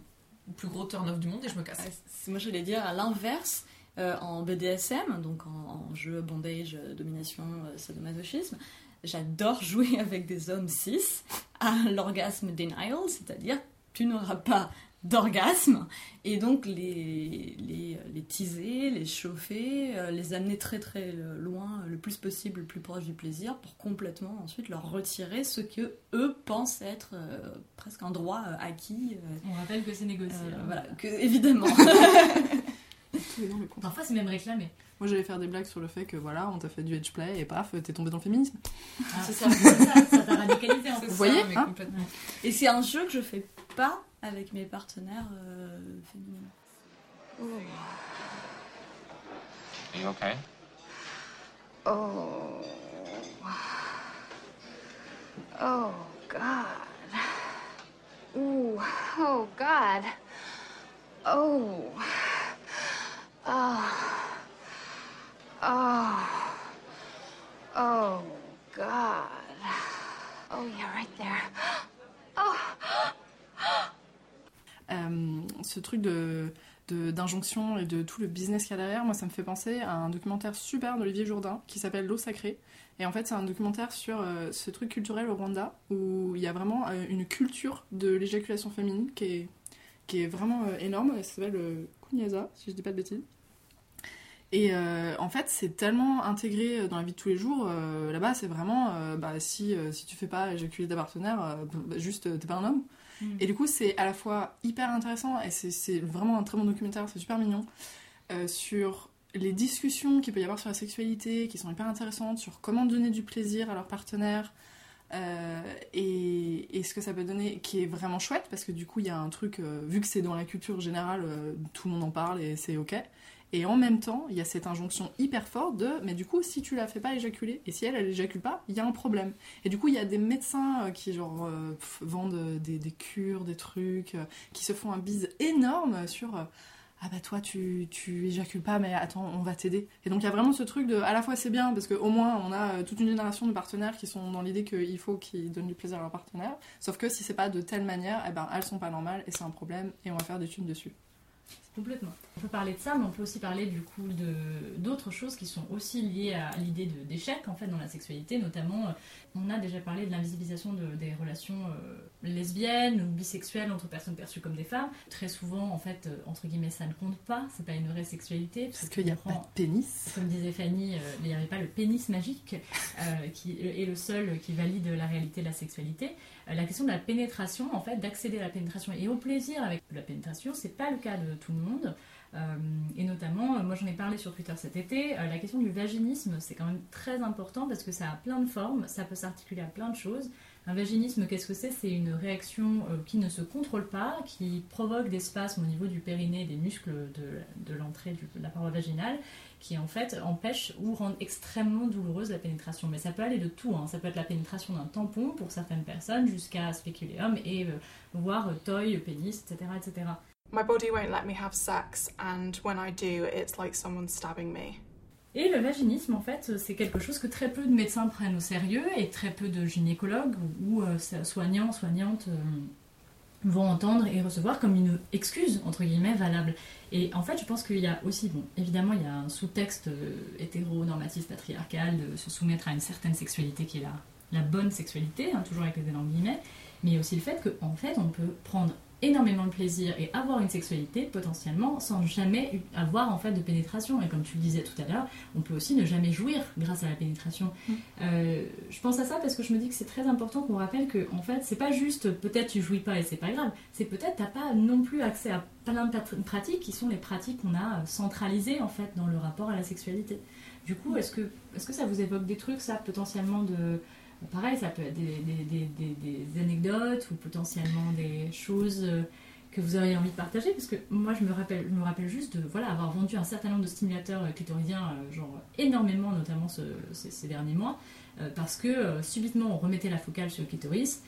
le plus gros turn off du monde et je me casse. C'est- moi j'allais dire à l'inverse, euh, en BDSM, donc en, en jeu bondage, euh, domination, euh, sadomasochisme, j'adore jouer avec des hommes cis à l'orgasme denial, c'est-à-dire tu n'auras pas d'orgasme et donc les, les, les teaser, les chauffer, euh, les amener très très euh, loin, euh, le plus possible, le plus proche du plaisir pour complètement ensuite leur retirer ce que eux pensent être euh, presque un droit acquis. euh, On rappelle que c'est négocié. euh, hein. voilà, que, évidemment. Parfois, c'est même réclamé. Moi, j'allais faire des blagues sur le fait que voilà, on t'a fait du edge play et paf, t'es tombé dans le féminisme. Ah, C'est ça. ça, t'a radicalisé en fait. Vous voyez, hein. Et c'est un jeu que je fais pas avec mes partenaires euh, féminins. Are you okay? Oh. Oh, God. Ooh. Oh, God. Oh. Oh. Oh. Oh, God. Oh, yeah, right there. Oh. Euh, ce truc de d'injonction et de tout le business qu'il y a derrière, moi ça me fait penser à un documentaire super d'Olivier Jourdain qui s'appelle L'eau sacrée. Et en fait, c'est un documentaire sur euh, ce truc culturel au Rwanda où il y a vraiment euh, une culture de l'éjaculation féminine qui est, qui est vraiment énorme. Elle s'appelle Kunyaza, si je dis pas de bêtises. Et euh, en fait, c'est tellement intégré dans la vie de tous les jours. euh, Là-bas, c'est vraiment euh, bah, si, euh, si tu fais pas éjaculer ta partenaire, euh, bah, juste euh, t'es pas un homme. Mm. Et du coup, c'est à la fois hyper intéressant et c'est- vraiment un très bon documentaire, c'est super mignon. euh, sur les discussions qu'il peut y avoir sur la sexualité qui sont hyper intéressantes, sur comment donner du plaisir à leur partenaire. euh, et, et ce que ça peut donner, qui est vraiment chouette, parce que du coup, il y a un truc, euh, vu que c'est dans la culture générale, euh, tout le monde en parle et c'est ok. Et en même temps, il y a cette injonction hyper forte de, mais du coup, si tu la fais pas éjaculer, et si elle, elle éjacule pas, il y a un problème. Et du coup, il y a des médecins euh, qui genre euh, vendent euh, des, des cures, des trucs, qui se font un bise énorme sur ah bah toi tu, tu éjacules pas, mais attends, on va t'aider. Et donc il y a vraiment ce truc de à la fois c'est bien parce qu'au moins on a toute une génération de partenaires qui sont dans l'idée qu'il faut qu'ils donnent du plaisir à leur partenaire. Sauf que si c'est pas de telle manière, eh ben elles sont pas normales et c'est un problème et on va faire des thunes dessus. Complètement. On peut parler de ça, mais on peut aussi parler du coup de d'autres choses qui sont aussi liées à l'idée d'échec en fait dans la sexualité, notamment euh, on a déjà parlé de l'invisibilisation de- des relations euh, lesbiennes ou bisexuelles entre personnes perçues comme des femmes. Très souvent en fait euh, entre guillemets ça ne compte pas, c'est pas une vraie sexualité Parce qu'il n'y a pas de pénis. comme disait Fanny, il n'y avait pas le pénis magique qui est le seul qui valide la réalité de la sexualité. La question de la pénétration, en fait, d'accéder à la pénétration et au plaisir avec la pénétration, c'est pas le cas de tout le monde. Euh, et notamment, euh, moi j'en ai parlé sur Twitter cet été, euh, la question du vaginisme, c'est quand même très important parce que ça a plein de formes, ça peut s'articuler à plein de choses. Un vaginisme, qu'est-ce que c'est? C'est une réaction qui ne se contrôle pas, qui provoque des spasmes au niveau du périnée des muscles de, l'entrée de la paroi vaginale, qui en fait empêche ou rend extrêmement douloureuse la pénétration. Mais ça peut aller de tout, hein. ça peut être la pénétration d'un tampon pour certaines personnes jusqu'à spéculéum et voire toy, pénis, etc., etc. My body won't let me have sex, and when I do, it's like someone stabbing me. Et le vaginisme, en fait, c'est quelque chose que très peu de médecins prennent au sérieux et très peu de gynécologues ou euh, soignants, soignantes euh, vont entendre et recevoir comme une excuse, entre guillemets, valable. Et en fait, je pense qu'il y a aussi, bon, évidemment, il y a un sous-texte euh, hétéronormatif patriarcal de se soumettre à une certaine sexualité qui est la, la bonne sexualité, hein, toujours avec les énormes guillemets, mais il y a aussi le fait qu'en fait, on peut prendre énormément de plaisir et avoir une sexualité potentiellement sans jamais avoir en fait de pénétration. Et comme tu le disais tout à l'heure on peut aussi ne jamais jouir grâce à la pénétration. Euh, je pense à ça parce que je me dis que c'est très important qu'on rappelle que en fait c'est pas juste peut-être tu jouis pas et c'est pas grave. C'est peut-être t'as pas non plus accès à plein de pratiques qui sont les pratiques qu'on a centralisées en fait dans le rapport à la sexualité. Du coup est-ce que est-ce que ça vous évoque des trucs ça potentiellement de Pareil, ça peut être des, anecdotes ou potentiellement des choses euh, que vous auriez envie de partager parce que moi je me rappelle, je me rappelle juste de voilà, avoir vendu un certain nombre de stimulateurs euh, clitoridiens, euh, genre énormément notamment ce- ces, derniers mois, parce que subitement on remettait la focale sur le clitoris.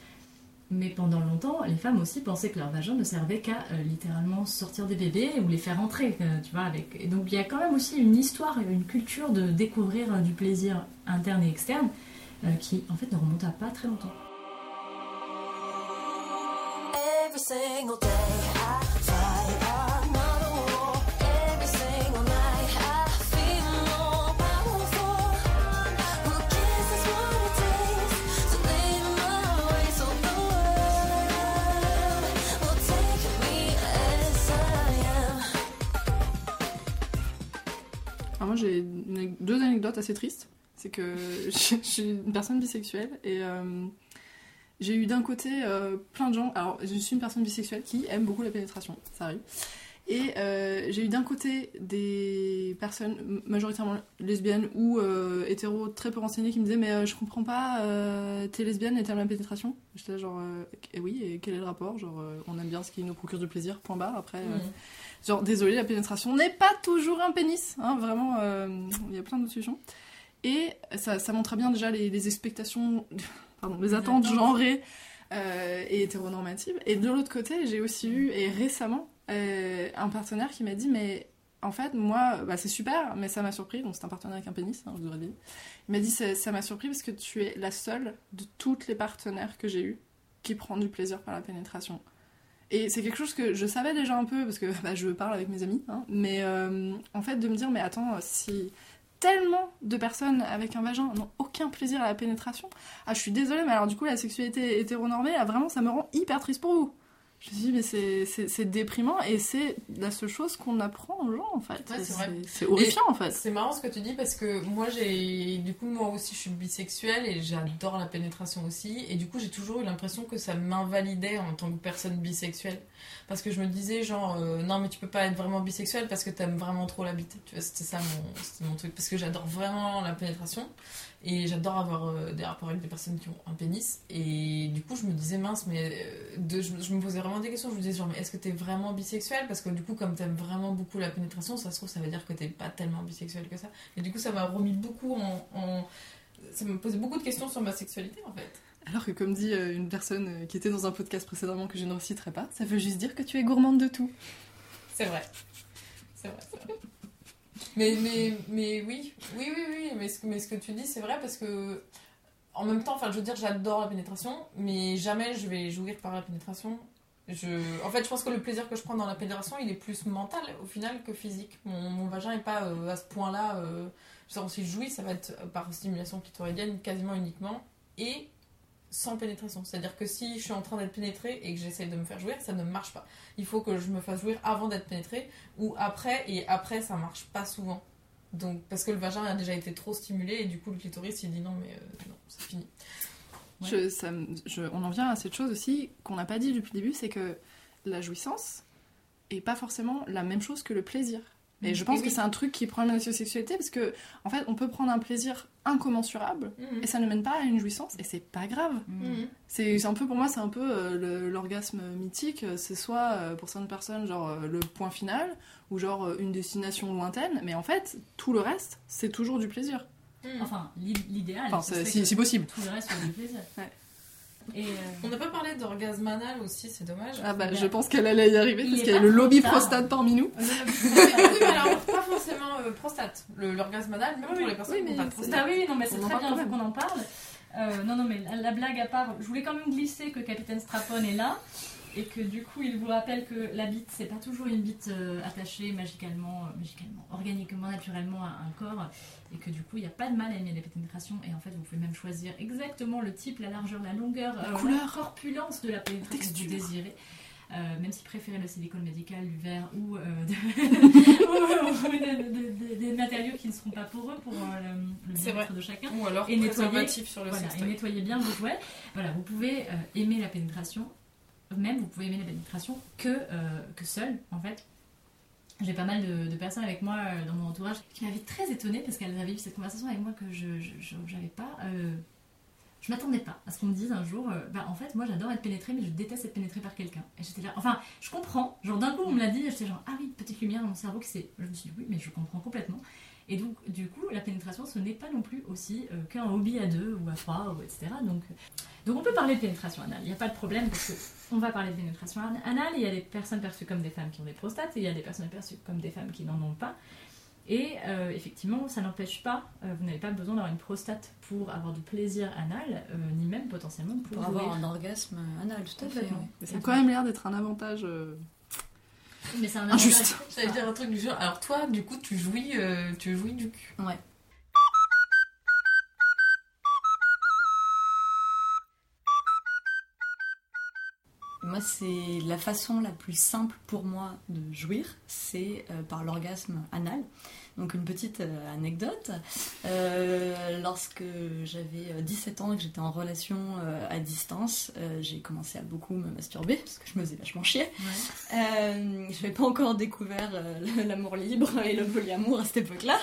Mais pendant longtemps, les femmes aussi pensaient que leur vagin ne servait qu'à littéralement sortir des bébés ou les faire entrer, tu vois. Donc il y a quand même aussi une histoire, une culture de découvrir du plaisir interne et externe euh, qui en fait ne remonte à pas très longtemps. Every single day I fight another war. Every single night I feel more powerful. Who cares? That's what it takes to live my way. So the world? Will take me as I am. Alors moi j'ai deux anecdotes assez tristes. C'est que je je suis une personne bisexuelle et euh, j'ai eu d'un côté euh, plein de gens. Alors je suis une personne bisexuelle qui aime beaucoup la pénétration, ça arrive. Et euh, j'ai eu d'un côté des personnes majoritairement lesbiennes ou hétéros très peu renseignées qui me disaient mais je comprends pas, t'es lesbienne et t'aimes la pénétration J'étais là genre et oui et quel est le rapport? Genre on aime bien ce qui nous procure du plaisir, point barre. Après Mhm. Genre, désolé, la pénétration n'est pas toujours un pénis. Hein, vraiment, il y a plein d'autres solutions. Et ça, ça montre bien déjà les, les expectations, pardon, les, attentes genrées euh, et hétéronormatives. Et de l'autre côté, j'ai aussi eu, et récemment, euh, un partenaire qui m'a dit Mais en fait, moi, bah, c'est super, mais ça m'a surpris. Donc, c'est un partenaire avec un pénis, hein, je vous dit. Il m'a dit Ça m'a surpris parce que tu es la seule de toutes les partenaires que j'ai eu qui prend du plaisir par la pénétration. Et c'est quelque chose que je savais déjà un peu, parce que bah, je parle avec mes amis, hein, mais euh, en fait de me dire, mais attends, si tellement de personnes avec un vagin n'ont aucun plaisir à la pénétration, ah je suis désolée, mais alors du coup la sexualité hétéronormée, là, vraiment ça me rend hyper triste pour vous. Je me suis dit, mais c'est- déprimant et c'est la seule chose qu'on apprend aux gens en fait. Ouais, c'est horrifiant Et en fait. C'est marrant ce que tu dis parce que moi j'ai du coup moi aussi je suis bisexuelle et j'adore la pénétration aussi et du coup j'ai toujours eu l'impression que ça m'invalidait en tant que personne bisexuelle parce que je me disais genre euh, non mais tu peux pas être vraiment bisexuelle parce que t'aimes vraiment trop la bite. Tu vois c'était ça mon, mon truc. Parce que j'adore vraiment la pénétration et j'adore avoir euh, des rapports avec des personnes qui ont un pénis. Et du coup je me disais mince mais euh, je, me posais vraiment des questions. Je me disais genre mais est-ce que t'es vraiment bisexuelle parce que du coup comme t'aimes vraiment beaucoup la pénétration ça se trouve ça veut dire que t'es pas tellement bisexuelle que ça. Et du coup ça m'a remis beaucoup en, en- ça me posait beaucoup de questions sur ma sexualité en fait Alors que comme dit euh, une personne euh, qui était dans un podcast précédemment que je ne reciterai pas, ça veut juste dire que tu es gourmande de tout. c'est vrai c'est vrai. Mais, mais, mais oui, oui, oui, oui, mais ce, que- mais ce que tu dis, c'est vrai parce que, en même temps, enfin, je veux dire, j'adore la pénétration, mais jamais je vais jouir par la pénétration. Je... En fait, je pense que le plaisir que je prends dans la pénétration, il est plus mental au final que physique. Mon, vagin n'est pas euh, à ce point-là. Euh... Si je jouis, ça va être par stimulation clitoridienne quasiment uniquement et sans pénétration. C'est-à-dire que si je suis en train d'être pénétrée et que j'essaye de me faire jouir, ça ne marche pas. Il faut que je me fasse jouir avant d'être pénétrée ou après, et après, ça marche pas souvent. Donc, parce que le vagin a déjà été trop stimulé et du coup, le clitoris, il dit non, mais euh, non, c'est fini. Ouais. Je- ça me- je- on en vient à cette chose aussi qu'on n'a pas dit depuis le début, c'est que la jouissance est pas forcément la même chose que le plaisir. Et je Mhm. pense Et que oui. c'est un truc qui prend la sexualité parce que, en fait, on peut prendre un plaisir incommensurable Mhm. et ça ne mène pas à une jouissance et c'est pas grave. Mhm. C'est c'est un peu, pour moi, c'est un peu euh, l'orgasme mythique. C'est soit euh, pour certaines personnes, genre euh, le point final ou genre euh, une destination lointaine, mais en fait, tout le reste, c'est toujours du plaisir. Enfin, l'i- l'idéal. Enfin, c'est- si- que si possible. Tout le reste soit du plaisir. Et euh, On n'a pas parlé d'orgasme anal aussi, c'est dommage. Ah bah, je pense qu'elle allait y arriver Il parce qu'il y a le lobby tard. prostate parmi nous. oui, mais alors pas forcément euh, prostate. Le- L'orgasme anal, même pour les personnes qui n'ont pas de prostate. Ah oui, oui, non, mais On c'est en très parle bien qu'on en parle. Euh, non, non, mais la, la blague à part, je voulais quand même glisser que Capitaine Strapon est là et que du coup, il vous rappelle que la bite, c'est pas toujours une bite euh, attachée magicalement, euh, magicalement, organiquement, naturellement à un corps et que du coup, il n'y a pas de mal à aimer les pénétrations et en fait, vous pouvez même choisir exactement le type, la largeur, la longueur, La euh, couleur. corpulence de la pénétration que vous désirez. Euh, même si préférez le silicone médical, du verre ou, de- ou de- de- de- des matériaux qui ne seront pas poreux pour le, le bien-être de chacun. Ou alors et préservatif sur le voilà, et nettoyez bien vos jouets. Voilà, vous pouvez aimer la pénétration, même vous pouvez aimer la pénétration que, euh, que seule en fait. J'ai pas mal de, personnes avec moi euh, dans mon entourage qui m'avaient très étonnée parce qu'elles avaient eu cette conversation avec moi que je j'avais pas. euh, je m'attendais pas à ce qu'on me dise un jour, euh, bah en fait moi j'adore être pénétrée mais je déteste être pénétrée par quelqu'un. Et j'étais là, enfin je comprends, genre d'un coup on me l'a dit, j'étais genre ah oui, petite lumière dans mon cerveau qui s'est. Je me suis dit oui mais je comprends complètement. Et donc du coup la pénétration ce n'est pas non plus aussi euh, qu'un hobby à deux ou à trois ou etc. Donc, euh, donc on peut parler de pénétration anale, il n'y a pas de problème parce que on va parler de pénétration an- anale, il y a des personnes perçues comme des femmes qui ont des prostates et il y a des personnes perçues comme des femmes qui n'en ont pas. Et euh, effectivement, ça n'empêche pas, euh, vous n'avez pas besoin d'avoir une prostate pour avoir du plaisir anal, euh, ni même potentiellement pour, Pour avoir un orgasme anal, tout à fait. Complètement. ouais. Mais ça a quand même l'air d'être un avantage. Mais c'est un Injuste. avantage. J'allais dire un truc du genre. Alors toi, du coup, tu jouis, euh, tu jouis du cul. Ouais. Moi, c'est la façon la plus simple pour moi de jouir, c'est euh, par l'orgasme anal. Donc une petite euh, anecdote. Euh, lorsque j'avais euh, 17 ans et que j'étais en relation à distance, j'ai commencé à beaucoup me masturber parce que je me faisais vachement chier. Je n'avais pas encore découvert l'amour libre et le polyamour à cette époque-là.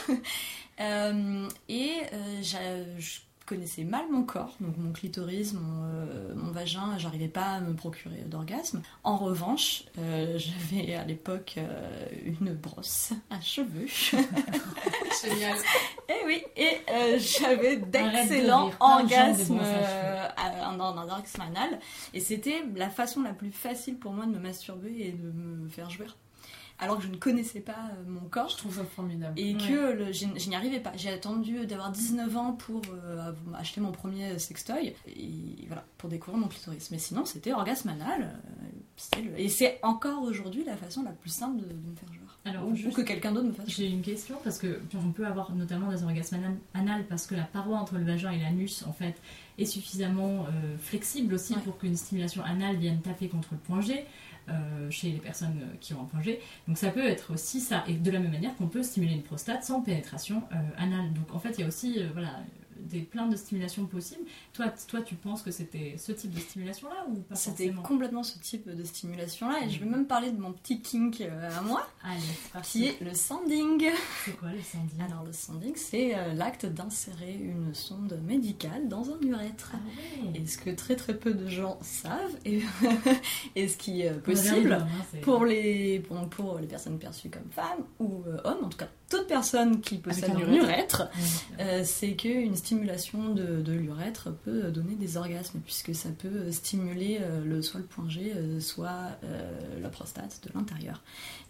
Et je connaissais mal mon corps, donc mon clitoris, mon, euh, mon vagin, j'arrivais pas à me procurer d'orgasme. En revanche, euh, j'avais à l'époque euh, une brosse à cheveux. Génial. Et oui, et j'avais d'excellents orgasmes, un orgasme anal. Et c'était la façon la plus facile pour moi de me masturber et de me faire jouir. Alors que je ne connaissais pas euh, mon corps. Je trouve ça formidable. Et Ouais. que le- je, je n'y arrivais pas. J'ai attendu d'avoir 19 ans pour euh, acheter mon premier sextoy. Et voilà, pour découvrir mon clitoris. Mais sinon, c'était orgasme anal. euh, Et c'est encore aujourd'hui la façon la plus simple de, de me faire jouir. Alors, ou, juste- que quelqu'un d'autre me fasse J'ai une question parce que on peut avoir notamment des orgasmes anal- parce que la paroi entre le vagin et l'anus en fait est suffisamment euh, flexible aussi pour qu'une stimulation anale vienne taper contre le point G euh, chez les personnes euh, qui ont un point G. Donc ça peut être aussi ça et de la même manière qu'on peut stimuler une prostate sans pénétration euh, anale. Donc en fait il y a aussi voilà des plein de stimulations possibles. Toi, toi tu penses que c'était ce type de stimulation là ou pas C'était complètement ce type de stimulation-là. Et je vais même parler de mon petit kink euh, à moi, Allez, parti. qui est le sanding. C'est quoi le sanding? Alors, le sanding, c'est euh, l'acte d'insérer une sonde médicale dans un urètre. Ah Et ce que très très peu de gens savent, et, et ce qui est euh, possible bien hein, pour les, pour les personnes perçues comme femmes ou euh, hommes, en tout cas toute personne qui possède un un urètre. urètre, euh, c'est qu'une stimulation de, l'urètre peut donner des orgasmes, puisque ça peut stimuler euh, le, soit le point G, euh, soit euh, la prostate de l'intérieur.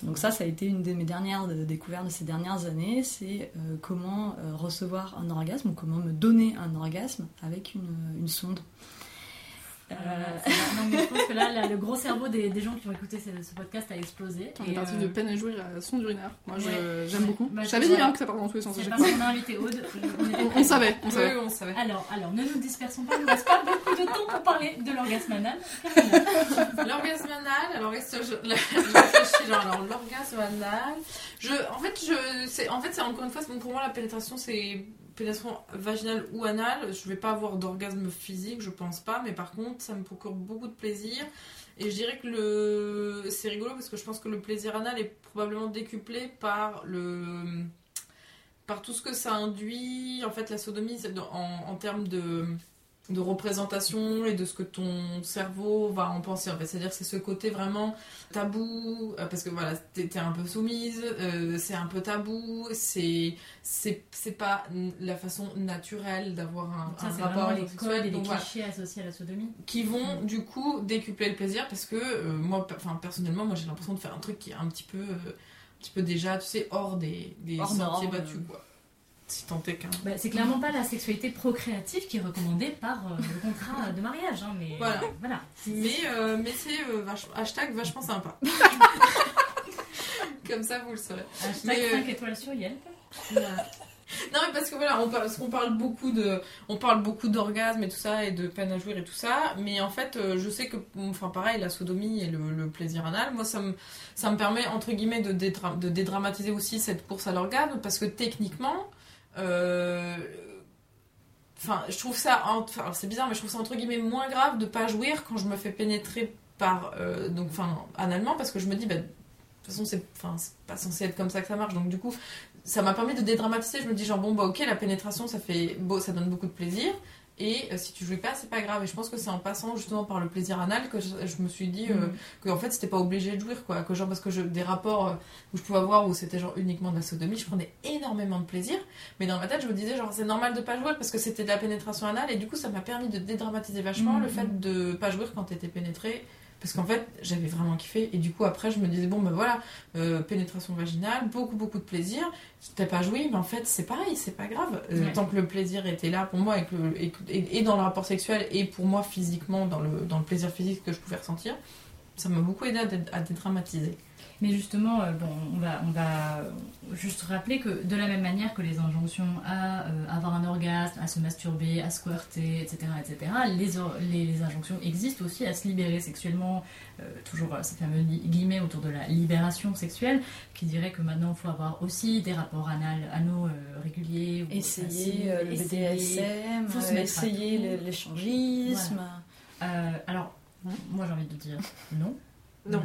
Donc ça, ça a été une de mes dernières de- découvertes de ces dernières années, c'est comment recevoir un orgasme, ou comment me donner un orgasme avec une sonde. Euh, Euh, non, mais je pense que là, là, le gros cerveau des, des gens qui ont écouté ce, ce podcast a explosé. On Et, est parti euh, de peine à jouir à son urinaire. Moi, je- Ouais. j'aime Ouais. beaucoup. Bah, je hein, vrai. que ça part dans tous les sens. parce qu'on a invité Aude. on, savait, on savait. Oui, on savait. Alors, alors, ne nous dispersons pas, il ne reste pas beaucoup de temps pour parler de l'orgasme anal. L'orgasme anal, alors est-ce que je, je réfléchis genre alors l'orgasme anal, je en fait je c'est en fait c'est encore une fois pour moi la pénétration c'est pénétration vaginale ou anale, je vais pas avoir d'orgasme physique, je pense pas, mais par contre, ça me procure beaucoup de plaisir. Et je dirais que le... c'est rigolo parce que je pense que le plaisir anal est probablement décuplé par le par tout ce que ça induit. En fait, la sodomie, en termes de de représentation et de ce que ton cerveau va en penser. En fait, c'est-à-dire que c'est ce côté vraiment tabou euh, parce que voilà, t'es un peu soumise, euh, c'est un peu tabou, c'est c'est c'est pas la façon naturelle d'avoir un, Ça, un c'est rapport les sexuel. codes et les voilà clichés associés à la sodomie. qui vont du coup décupler le plaisir parce que euh, moi enfin personnellement moi j'ai l'impression de faire un truc qui est un petit peu euh, un petit peu déjà tu sais hors des, des Hors sentiers norme. battus quoi si tant est qu'un Bah, c'est clairement pas la sexualité procréative qui est recommandée par euh, le contrat de mariage, hein, mais Voilà. voilà. mais euh, mais c'est euh, vach- hashtag vachement sympa comme ça vous le saurez Hashtag Mais, euh, 5 étoiles sur Yelp. Non mais parce que voilà, on parle, parce qu'on parle beaucoup de, on parle beaucoup d'orgasme et tout ça et de peine à jouir et tout ça, mais en fait, euh, je sais que, enfin pareil, la sodomie et le, le plaisir anal, moi ça me, ça me permet entre guillemets de, dédra- de dédramatiser aussi cette course à l'orgasme parce que techniquement, euh, enfin je trouve ça, c'est bizarre, mais je trouve ça entre guillemets moins grave de pas jouir quand je me fais pénétrer par, euh, donc enfin analement parce que je me dis, bah, de toute façon c'est, enfin pas censé être comme ça que ça marche, donc du coup ça m'a permis de dédramatiser. Je me dis genre bon bah ok la pénétration ça fait beau, ça donne beaucoup de plaisir. Et euh, si tu jouis pas, c'est pas grave. Et je pense que c'est en passant justement par le plaisir anal que je, je me suis dit euh, Mhm. que en fait c'était pas obligé de jouir quoi. Que genre parce que je, des rapports euh, où je pouvais avoir où c'était genre uniquement de la sodomie, je prenais énormément de plaisir. Mais dans ma tête je me disais genre c'est normal de pas jouir parce que c'était de la pénétration anale et du coup ça m'a permis de dédramatiser vachement Mhm. le fait de pas jouir quand t'étais pénétré. Parce qu'en fait, j'avais vraiment kiffé. Et du coup, après, je me disais, bon, ben voilà, euh, pénétration vaginale, beaucoup, beaucoup de plaisir. T'as pas joué, mais en fait, c'est pareil, c'est pas grave. Euh, Ouais. Tant que le plaisir était là pour moi, et, que, le- et, que- et- et dans le rapport sexuel, et pour moi physiquement, dans le, dans le plaisir physique que je pouvais ressentir, ça m'a beaucoup aidé à, dé- à dédramatiser. Mais justement, euh, bon, on va, on va juste rappeler que de la même manière que les injonctions à euh, avoir un orgasme, à se masturber, à squirter, etc., etc., les, or- les, les injonctions existent aussi à se libérer sexuellement. Euh, toujours euh, ces fameux gui- guillemets autour de la libération sexuelle, qui dirait que maintenant il faut avoir aussi des rapports anal, anaux euh, réguliers. ou Essayer euh, le BDSM, faut se euh, essayer l'échangisme. Euh, alors, moi j'ai envie de dire non. Non. Euh,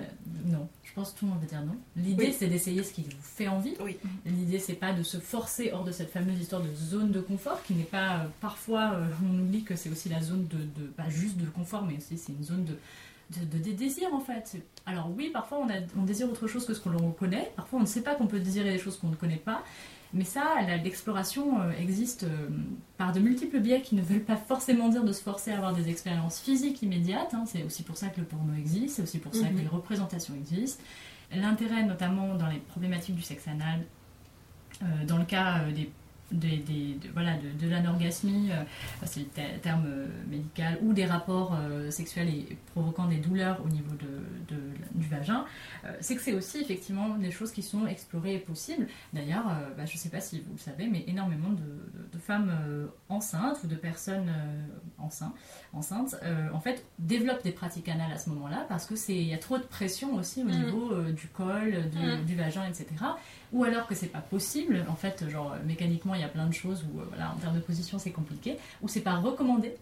non. Je pense que tout le monde va dire non. L'idée Oui. c'est d'essayer ce qui vous fait envie. Oui. L'idée c'est pas de se forcer hors de cette fameuse histoire de zone de confort qui n'est pas euh, parfois euh, on oublie que c'est aussi la zone de, de pas juste de confort mais aussi c'est une zone de de, de, des désirs en fait. Alors oui, parfois on, a, on désire autre chose que ce qu'on connaît, parfois on ne sait pas qu'on peut désirer des choses qu'on ne connaît pas, mais ça, l'exploration euh, existe euh, par de multiples biais qui ne veulent pas forcément dire de se forcer à avoir des expériences physiques immédiates. hein. C'est aussi pour ça que le porno existe, c'est aussi pour ça Mhm. que les représentations existent. L'intérêt notamment dans les problématiques du sexe anal, euh, dans le cas des des, des- de, voilà, de, de l'anorgasmie, euh, c'est le ter- terme euh, médical, ou des rapports euh, sexuels et provoquant des douleurs au niveau de, de- du vagin, c'est que c'est aussi effectivement des choses qui sont explorées et possibles. D'ailleurs, bah, je ne sais pas si vous le savez, mais énormément de, femmes enceintes ou de personnes enceintes, enceintes en fait, développent des pratiques anales à ce moment-là parce que c'est il y a trop de pression aussi au Mhm. niveau du col, Mhm. du vagin, etc. Ou alors que c'est pas possible, en fait, genre euh, mécaniquement il y a plein de choses où euh, voilà, en termes de position c'est compliqué, ou c'est pas recommandé.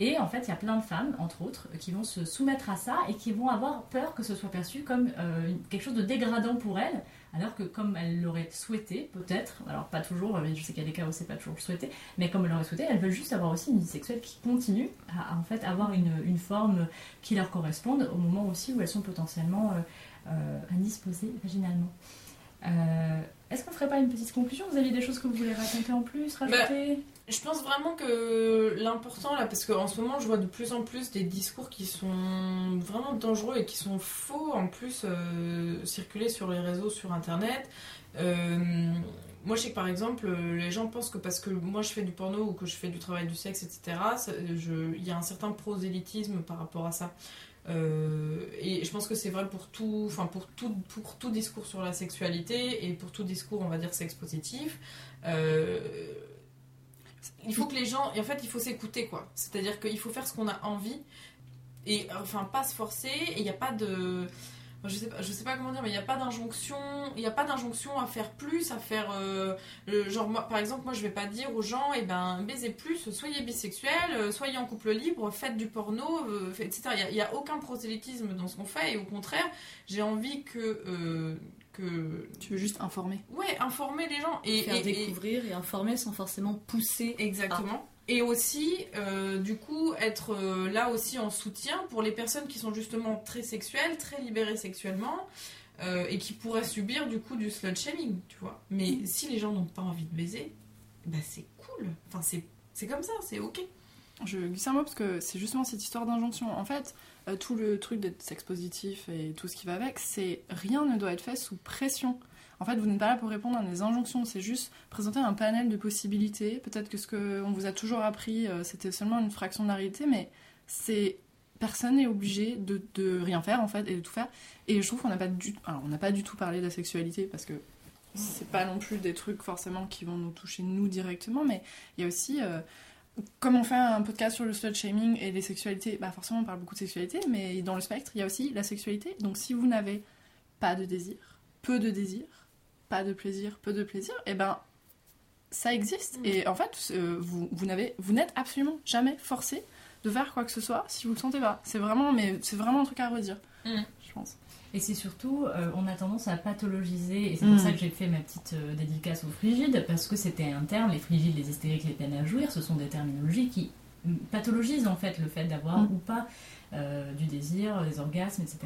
Et en fait, il y a plein de femmes, entre autres, qui vont se soumettre à ça et qui vont avoir peur que ce soit perçu comme euh, quelque chose de dégradant pour elles, alors que comme elles l'auraient souhaité, peut-être, alors pas toujours, mais je sais qu'il y a des cas où c'est pas toujours souhaité, mais comme elles l'auraient souhaité, elles veulent juste avoir aussi une vie sexuelle qui continue à, en fait avoir une, forme qui leur corresponde au moment aussi où elles sont potentiellement euh, euh, indisposées vaginalement. Euh, Est-ce qu'on ferait pas une petite conclusion Vous aviez des choses que vous voulez raconter en plus, rajouter Je pense vraiment que l'important là, parce qu'en ce moment je vois de plus en plus des discours qui sont vraiment dangereux et qui sont faux en plus euh, circuler sur les réseaux, sur internet. Euh, moi je sais que par exemple les gens pensent que parce que moi je fais du porno ou que je fais du travail du sexe, etc., il y a un certain prosélytisme par rapport à ça. Euh, et je pense que c'est vrai pour tout, enfin pour tout, pour tout discours sur la sexualité et pour tout discours, on va dire sexe positif. Euh, il faut que les gens, et en fait, il faut s'écouter quoi. C'est-à-dire qu'il faut faire ce qu'on a envie et enfin pas se forcer. Et il n'y a pas de, je sais pas, je sais pas comment dire, mais il n'y a pas d'injonction, il n'y a pas d'injonction à faire plus, à faire, euh, le- genre moi, par exemple, moi je vais pas dire aux gens, eh ben baisez plus, soyez bisexuel, euh, soyez en couple libre, faites du porno, euh, fait- etc. Il y a- aucun prosélytisme dans ce qu'on fait et au contraire, j'ai envie que euh, que Tu veux juste informer. ouais informer les gens et faire et- et- découvrir et informer sans forcément pousser. Exactement. Et aussi, euh, du coup, être euh, là aussi en soutien pour les personnes qui sont justement très sexuelles, très libérées sexuellement, euh, et qui pourraient subir du coup du slut shaming, tu vois. Mais si les gens n'ont pas envie de baiser, bah c'est cool. Enfin, c'est c'est comme ça, c'est ok. Je glisse un mot parce que c'est justement cette histoire d'injonction. En fait, tout le truc d'être sexe positif et tout ce qui va avec, c'est rien ne doit être fait sous pression. En fait, vous n'êtes pas là pour répondre à des injonctions, c'est juste présenter un panel de possibilités. Peut-être que ce qu'on vous a toujours appris, euh, c'était seulement une fraction de la réalité, mais personne n'est obligé de, rien faire en fait et de tout faire. Et je trouve qu'on n'a pas du, alors on n'a pas du tout parlé de la sexualité parce que c'est pas non plus des trucs forcément qui vont nous toucher nous directement, mais il y a aussi euh, comme on fait un podcast sur le slut shaming et les sexualités, bah forcément on parle beaucoup de sexualité, mais dans le spectre, il y a aussi la sexualité. Donc si vous n'avez pas de désir, peu de désir, pas de plaisir, peu de plaisir, et ben ça existe. Et en fait, euh, vous, vous n'avez, vous n'êtes absolument jamais forcé de faire quoi que ce soit si vous le sentez pas. C'est vraiment, mais c'est vraiment un truc à redire, je pense. Et c'est surtout, euh, on a tendance à pathologiser, et c'est Mm. pour ça que j'ai fait ma petite euh, dédicace aux frigides, parce que c'était un terme, les frigides, les hystériques, les peines à jouir, ce sont des terminologies qui mm, pathologisent en fait le fait d'avoir Mm. ou pas du désir, des orgasmes, etc.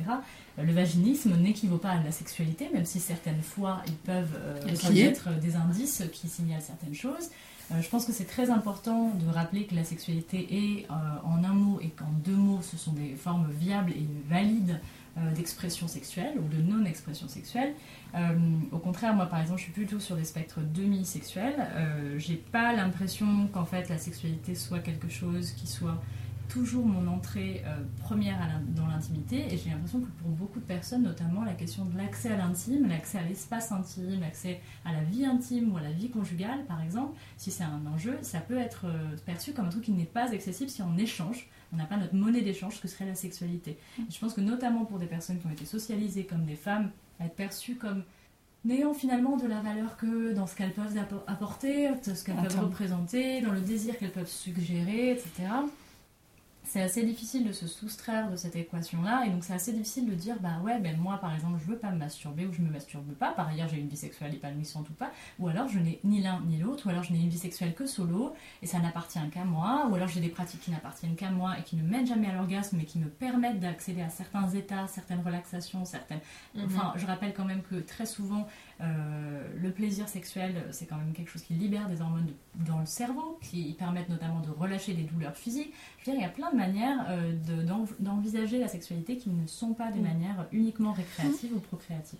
Euh, Le vaginisme n'équivaut pas à la sexualité, même si certaines fois ils peuvent euh, Être des indices qui signalent certaines choses. Euh, je pense que c'est très important de rappeler que la sexualité est euh, en un mot et qu'en deux mots, ce sont des formes viables et valides euh, d'expression sexuelle ou de non-expression sexuelle. Euh, au contraire, moi par exemple, je suis plutôt sur des spectres demi-sexuels. Euh, J'ai pas l'impression qu'en fait la sexualité soit quelque chose qui soit toujours mon entrée euh, première dans l'intimité et j'ai l'impression que pour beaucoup de personnes, notamment la question de l'accès à l'intime, l'accès à l'espace intime, l'accès à la vie intime ou à la vie conjugale par exemple, si c'est un enjeu, ça peut être euh, perçu comme un truc qui n'est pas accessible si on échange, on n'a pas notre monnaie d'échange que serait la sexualité. Et je pense que notamment pour des personnes qui ont été socialisées comme des femmes, à être perçues comme n'ayant finalement de la valeur que dans ce qu'elles peuvent appo- apporter, ce qu'elles En peuvent représenter, dans le désir qu'elles peuvent suggérer, etc. C'est assez difficile de se soustraire de cette équation-là, et donc c'est assez difficile de dire, bah ouais, ben moi par exemple, je veux pas me masturber ou je me masturbe pas, par ailleurs j'ai une vie sexuelle épanouissante ou pas, ou alors je n'ai ni l'un ni l'autre, ou alors je n'ai une vie sexuelle que solo, et ça n'appartient qu'à moi, ou alors j'ai des pratiques qui n'appartiennent qu'à moi et qui ne mènent jamais à l'orgasme, mais qui me permettent d'accéder à certains états, certaines relaxations, certaines... Mhm. Enfin, je rappelle quand même que très souvent, le plaisir sexuel, c'est quand même quelque chose qui libère des hormones de- dans le cerveau, qui permettent notamment de relâcher des douleurs physiques. Je veux dire, il y a plein de manières euh, de- d'en- d'envisager la sexualité qui ne sont pas des Mm. manières uniquement récréatives ou procréatives.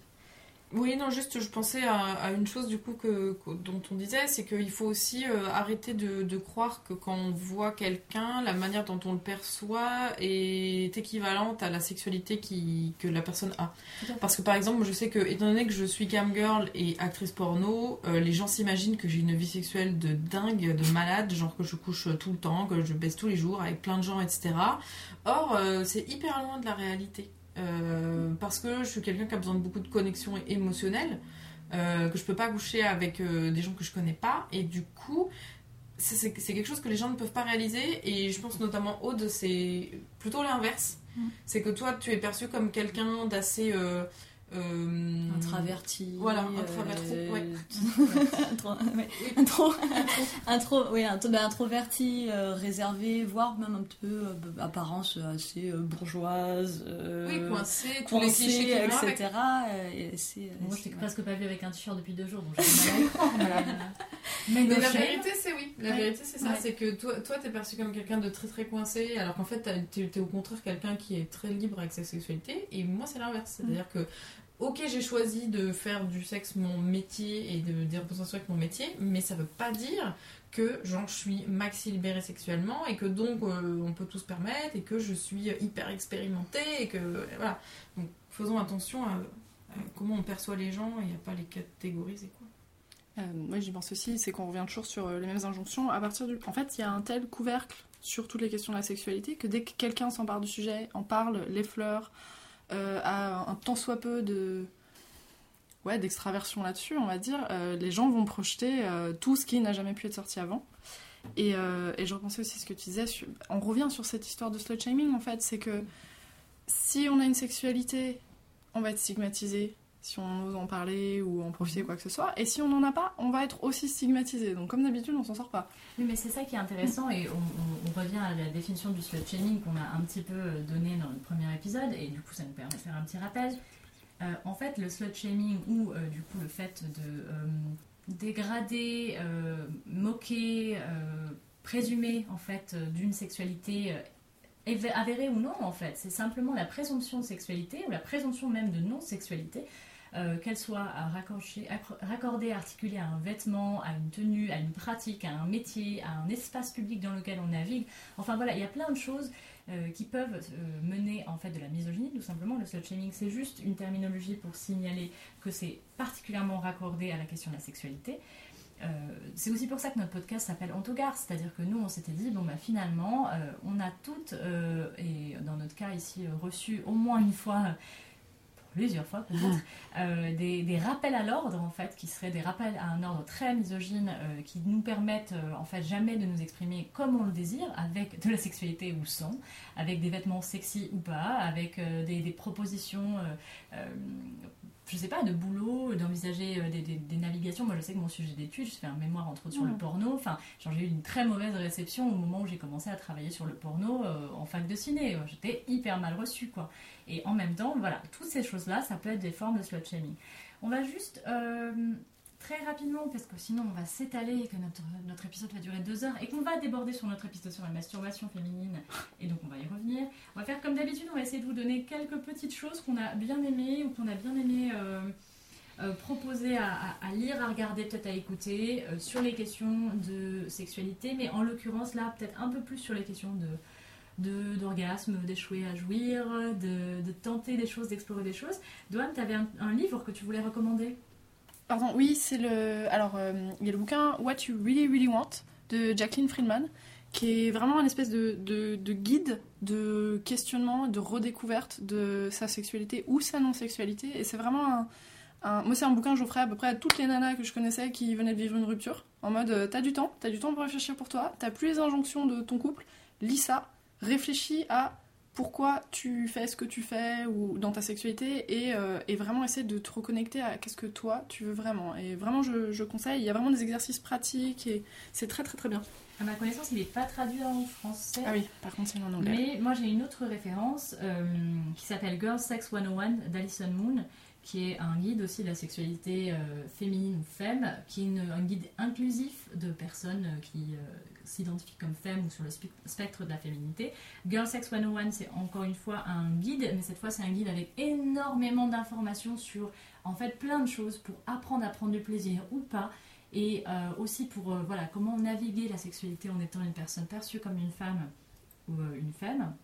Oui, non, juste, je pensais à, à une chose du coup que, que- dont on disait, c'est qu'il faut aussi euh, arrêter de, de croire que quand on voit quelqu'un, la manière dont on le perçoit est équivalente à la sexualité qui, que la personne a. Parce que par exemple, je sais que, étant donné que je suis cam girl et actrice porno, euh, les gens s'imaginent que j'ai une vie sexuelle de dingue, de malade, genre que je couche tout le temps, que je baisse tous les jours avec plein de gens, etc. Or, euh, c'est hyper loin de la réalité. Euh, parce que je suis quelqu'un qui a besoin de beaucoup de connexion émotionnelle, euh, que je peux pas coucher avec euh, des gens que je connais pas, et du coup, c'est quelque chose que les gens ne peuvent pas réaliser, et je pense notamment Aude, c'est plutôt l'inverse. Mm. C'est que toi, tu es perçu comme quelqu'un d'assez. Euh, euh, Introverti. Voilà, euh, introverti, ouais. intro- ouais, intro- intro- ouais, intro- bah, introverti, euh, réservé, voire même un petit peu euh, apparence assez euh, bourgeoise. euh, Oui, coincé, tous les clichés etc. avec. euh, et c'est- Moi, je t'ai ouais. presque pas vu avec un t-shirt depuis deux jours, donc mal. Mais, euh, mais la vérité, c'est oui. La Ouais. vérité, c'est ça. Ouais. C'est que toi, toi, t'es perçu comme quelqu'un de très très coincé, alors qu'en fait, t'es t'es au contraire quelqu'un qui est très libre avec sa sexualité. Et moi, c'est l'inverse. C'est-à-dire que, ok, j'ai choisi de faire du sexe mon métier et de des représentations avec mon métier, mais ça veut pas dire que genre je suis maxi libérée sexuellement et que donc euh, on peut tout se permettre et que je suis hyper expérimentée et que voilà. Donc faisons attention à, comment on perçoit les gens et à pas les catégoriser quoi. Euh, moi, j'y pense aussi, c'est qu'on revient toujours sur euh, les mêmes injonctions. À partir du... En fait, il y a un tel couvercle sur toutes les questions de la sexualité que dès que quelqu'un s'empare du sujet, en parle, l'effleure, euh, a un tant soit peu de ouais d'extraversion là-dessus, on va dire, euh, les gens vont projeter euh, tout ce qui n'a jamais pu être sorti avant. Et, euh, et je repensais aussi à ce que tu disais. sur- on revient sur cette histoire de slut shaming en fait, c'est que si on a une sexualité, on va être stigmatisé si on ose en parler ou en profiter quoi que ce soit. Et si on n'en a pas, on va être aussi stigmatisé. Donc comme d'habitude, on s'en sort pas. Oui, mais c'est ça qui est intéressant et on, on- on revient à la définition du slut shaming qu'on a un petit peu donné dans le premier épisode et du coup ça nous permet de faire un petit rappel. Euh, en fait, le slut shaming ou euh, du coup le fait de euh, dégrader, euh, moquer, euh, présumer en fait euh, d'une sexualité euh, avérée ou non en fait, c'est simplement la présomption de sexualité ou la présomption même de non-sexualité euh, qu'elle soit raccordée, articulée à un vêtement, à une tenue, à une pratique, à un métier, à un espace public dans lequel on navigue. Enfin voilà, il y a plein de choses euh, qui peuvent euh, mener en fait de la misogynie, tout simplement. Le slut shaming, c'est juste une terminologie pour signaler que c'est particulièrement raccordé à la question de la sexualité. C'est aussi pour ça que notre podcast s'appelle Ontogare, c'est-à-dire que nous on s'était dit, bon bah finalement, on a toutes, et dans notre cas ici, reçu au moins une fois, plusieurs fois peut-être, euh, des, des rappels à l'ordre en fait, qui seraient des rappels à un ordre très misogyne, euh, qui nous permettent euh, en fait jamais de nous exprimer comme on le désire, avec de la sexualité ou sans, avec des vêtements sexy ou pas, avec euh, des, des propositions, je sais pas, de boulot, d'envisager euh, des, des- des navigations. Moi je sais que mon sujet d'étude, je fais un mémoire entre autres sur le porno, enfin genre, j'ai eu une très mauvaise réception au moment où j'ai commencé à travailler sur le porno euh, en fac de ciné. J'étais hyper mal reçue quoi. Et en même temps, voilà, toutes ces choses-là, ça peut être des formes de slut shaming. On va juste euh, très rapidement, parce que sinon on va s'étaler et que notre, notre épisode va durer deux heures et qu'on va déborder sur notre épisode sur la masturbation féminine, et donc on va y revenir. On va faire comme d'habitude, on va essayer de vous donner quelques petites choses qu'on a bien aimées ou qu'on a bien aimé euh, euh, proposer à, lire, à regarder, peut-être à écouter euh, sur les questions de sexualité, mais en l'occurrence là, peut-être un peu plus sur les questions de d'orgasme, d'échouer à jouir, de, de tenter des choses, d'explorer des choses. Doane, tu avais un, un livre que tu voulais recommander? Pardon, oui, c'est le. Alors, euh, il y a le bouquin What You Really Really Want de Jacqueline Friedman, qui est vraiment un espèce de guide de questionnement, de redécouverte de sa sexualité ou sa non-sexualité. Et c'est vraiment un. un- Moi, c'est un bouquin que j'offrais à peu près à toutes les nanas que je connaissais qui venaient de vivre une rupture. En mode, euh, t'as du temps, t'as du temps pour réfléchir pour toi, t'as plus les injonctions de ton couple, lis ça, réfléchis à pourquoi tu fais ce que tu fais ou dans ta sexualité et, euh, et vraiment essayer de te reconnecter à qu'est-ce que toi tu veux vraiment. Et vraiment, je, je conseille, il y a vraiment des exercices pratiques et c'est très très très bien. À ma connaissance, il n'est pas traduit en français. Ah oui, par contre, c'est en anglais. Mais moi, j'ai une autre référence euh, qui s'appelle Girl Sex 101 d'Alison Moon, qui est un guide aussi de la sexualité euh, féminine ou femme, qui est un guide inclusif de personnes euh, qui euh, s'identifient comme femmes ou sur le spe- spectre de la féminité. Girl Sex 101, c'est encore une fois un guide, mais cette fois, c'est un guide avec énormément d'informations sur en fait plein de choses pour apprendre à prendre du plaisir ou pas. Et aussi pour voilà, comment naviguer la sexualité en étant une personne perçue comme une femme ou une femme.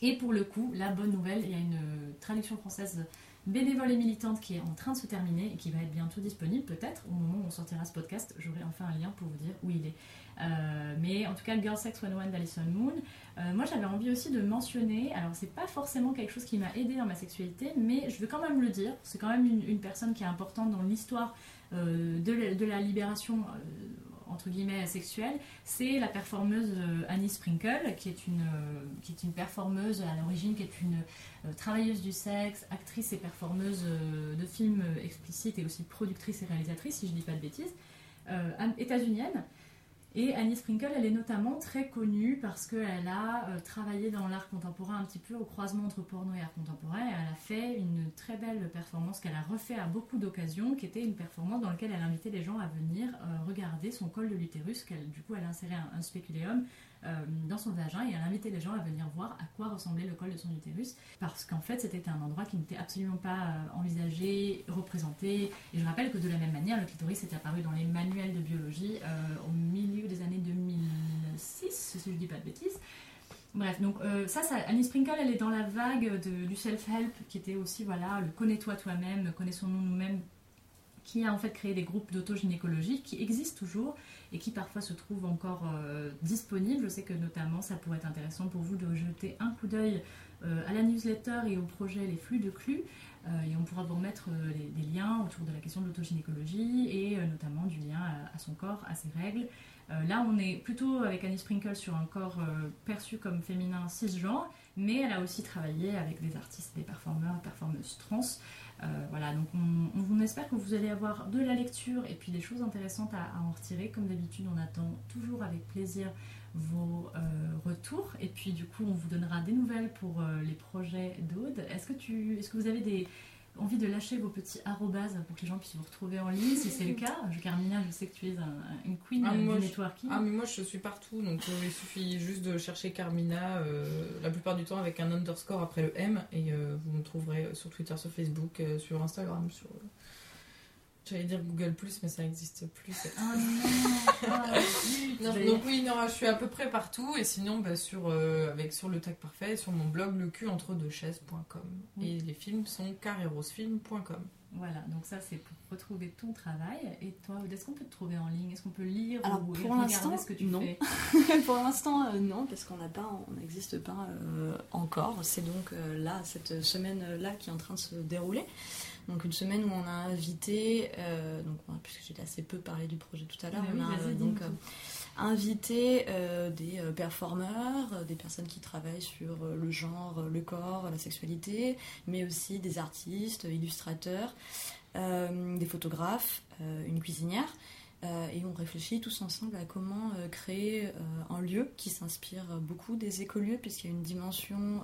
Et pour le coup, la bonne nouvelle, il y a une traduction française bénévole et militante qui est en train de se terminer et qui va être bientôt disponible, peut-être au moment où on sortira ce podcast. J'aurai enfin un lien pour vous dire où il est. Euh, mais en tout cas, Girl Sex 101 d'Alison Moon. Euh, moi, j'avais envie aussi de mentionner, alors c'est pas forcément quelque chose qui m'a aidé dans ma sexualité, mais je veux quand même le dire. C'est quand même une, personne qui est importante dans l'histoire euh, de la libération. Entre guillemets sexuelle, c'est la performeuse euh, Annie Sprinkle, qui est une, euh, qui est une performeuse à l'origine, qui est une euh, travailleuse du sexe, actrice et performeuse de films explicites et aussi productrice et réalisatrice, si je dis pas de bêtises, états-unienne. Et Annie Sprinkle, elle est notamment très connue parce qu'elle a euh, travaillé dans l'art contemporain un petit peu au croisement entre porno et art contemporain. Et elle a fait une très belle performance qu'elle a refait à beaucoup d'occasions, qui était une performance dans laquelle elle invitait les gens à venir euh, regarder son col de l'utérus, qu'elle du coup elle insérait un, un spéculéum dans son vagin et elle invitait les gens à venir voir à quoi ressemblait le col de son utérus parce qu'en fait c'était un endroit qui n'était absolument pas euh, envisagé, représenté. Et je rappelle que de la même manière le clitoris est apparu dans les manuels de biologie euh, au milieu des années 2006 si je dis pas de bêtises. Bref, donc euh, ça, ça, Annie Sprinkle, elle est dans la vague de- du self-help qui était aussi, voilà, le connais-toi toi-même, connaissons-nous nous-mêmes qui a en fait créé des groupes d'autogynécologie qui existent toujours et qui parfois se trouvent encore euh, disponibles. Je sais que notamment ça pourrait être intéressant pour vous de jeter un coup d'œil euh, à la newsletter et au projet Les Flux de Clus. Euh, et on pourra vous remettre des liens autour de la question de l'autogynécologie et notamment du lien à, son corps, à ses règles. Là, on est plutôt avec Annie Sprinkle sur un corps perçu comme féminin cisgenre, mais elle a aussi travaillé avec des artistes, des performeurs, performeuses trans. Euh, voilà, donc on, espère que vous allez avoir de la lecture et puis des choses intéressantes à, en retirer. Comme d'habitude, on attend toujours avec plaisir vos euh, retours et puis du coup, on vous donnera des nouvelles pour euh, les projets d'Aude. Est-ce que, est-ce que vous avez des envie de lâcher vos petits arrobases pour que les gens puissent vous retrouver en ligne si c'est le cas Je- Carmina, je sais que tu es un- une queen Ah, du je- networking. ah, mais moi je suis partout, donc euh, il suffit juste de chercher Carmina, euh, la plupart du temps avec un underscore après le M, et euh, vous me trouverez sur Twitter, sur Facebook, sur Instagram, sur. J'allais dire Google, mais ça n'existe plus. Ah non. Non, donc oui, non, je suis à peu près partout, et sinon bah, sur, euh, avec, sur le tag parfait, sur mon blog le cul entre deux chaises.com. Oui. Et les films sont carrerosfilm.com. Voilà, donc ça c'est pour retrouver ton travail. Et toi, est-ce qu'on peut te trouver en ligne? Est-ce qu'on peut lire Alors, ou pour regarder l'instant, ce que tu non. fais? Pour l'instant, euh, non, parce qu'on n'a pas, on n'existe pas euh, encore. C'est donc euh, là, cette semaine-là qui est en train de se dérouler. Donc une semaine où on a invité, euh, donc puisque j'ai assez peu parlé du projet tout à l'heure, on oui, a euh, donc euh, invité des performeurs, des personnes qui travaillent sur le genre, le corps, la sexualité, mais aussi des artistes, illustrateurs, des photographes, une cuisinière. Euh, et on réfléchit tous ensemble à comment euh, créer euh, un lieu qui s'inspire beaucoup des écolieux, puisqu'il y a une dimension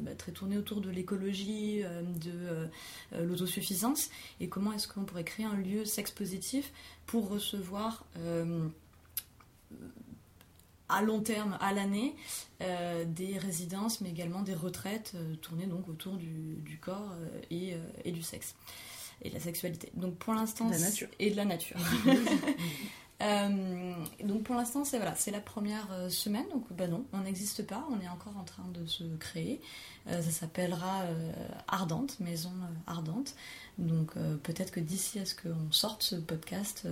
bah, très tournée autour de l'écologie, de l'autosuffisance, et comment est-ce qu'on pourrait créer un lieu sexe positif pour recevoir à long terme, à l'année, des résidences, mais également des retraites tournées donc autour du, corps et du sexe et de la sexualité. Donc pour l'instant, la nature. et de la nature. Euh, donc pour l'instant, c'est voilà, c'est la première euh, semaine. Donc bah non, on n'existe pas. On est encore en train de se créer. Euh, ça s'appellera euh, Ardente, Maison euh, Ardente. Donc peut-être que d'ici à ce qu'on sorte ce podcast,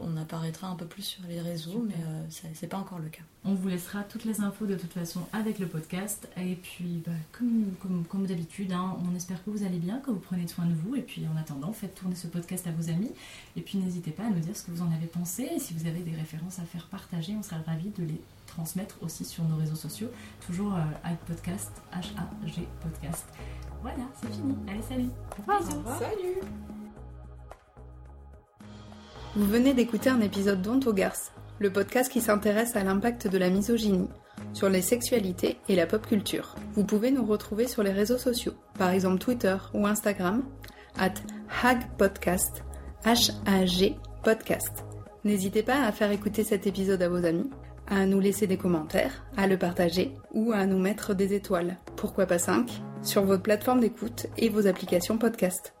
on apparaîtra un peu plus sur les réseaux, mais ça- c'est pas encore le cas. On vous laissera toutes les infos de toute façon avec le podcast. Et puis, bah, comme, comme, comme d'habitude, hein, on espère que vous allez bien, que vous prenez soin de vous. Et puis, en attendant, faites tourner ce podcast à vos amis. Et puis, n'hésitez pas à nous dire ce que vous en avez pensé. Et si vous avez des références à faire partager, on sera ravis de les transmettre aussi sur nos réseaux sociaux. Toujours euh, avec podcast, H-A-G podcast. Voilà, c'est fini. Allez, salut. Bisous. Salut Vous venez d'écouter un épisode d'Onto Garce, le podcast qui s'intéresse à l'impact de la misogynie sur les sexualités et la pop culture. Vous pouvez nous retrouver sur les réseaux sociaux, par exemple Twitter ou Instagram, at hagpodcast, H-A-G podcast. N'hésitez pas à faire écouter cet épisode à vos amis, à nous laisser des commentaires, à le partager ou à nous mettre des étoiles, pourquoi pas 5, sur votre plateforme d'écoute et vos applications podcast.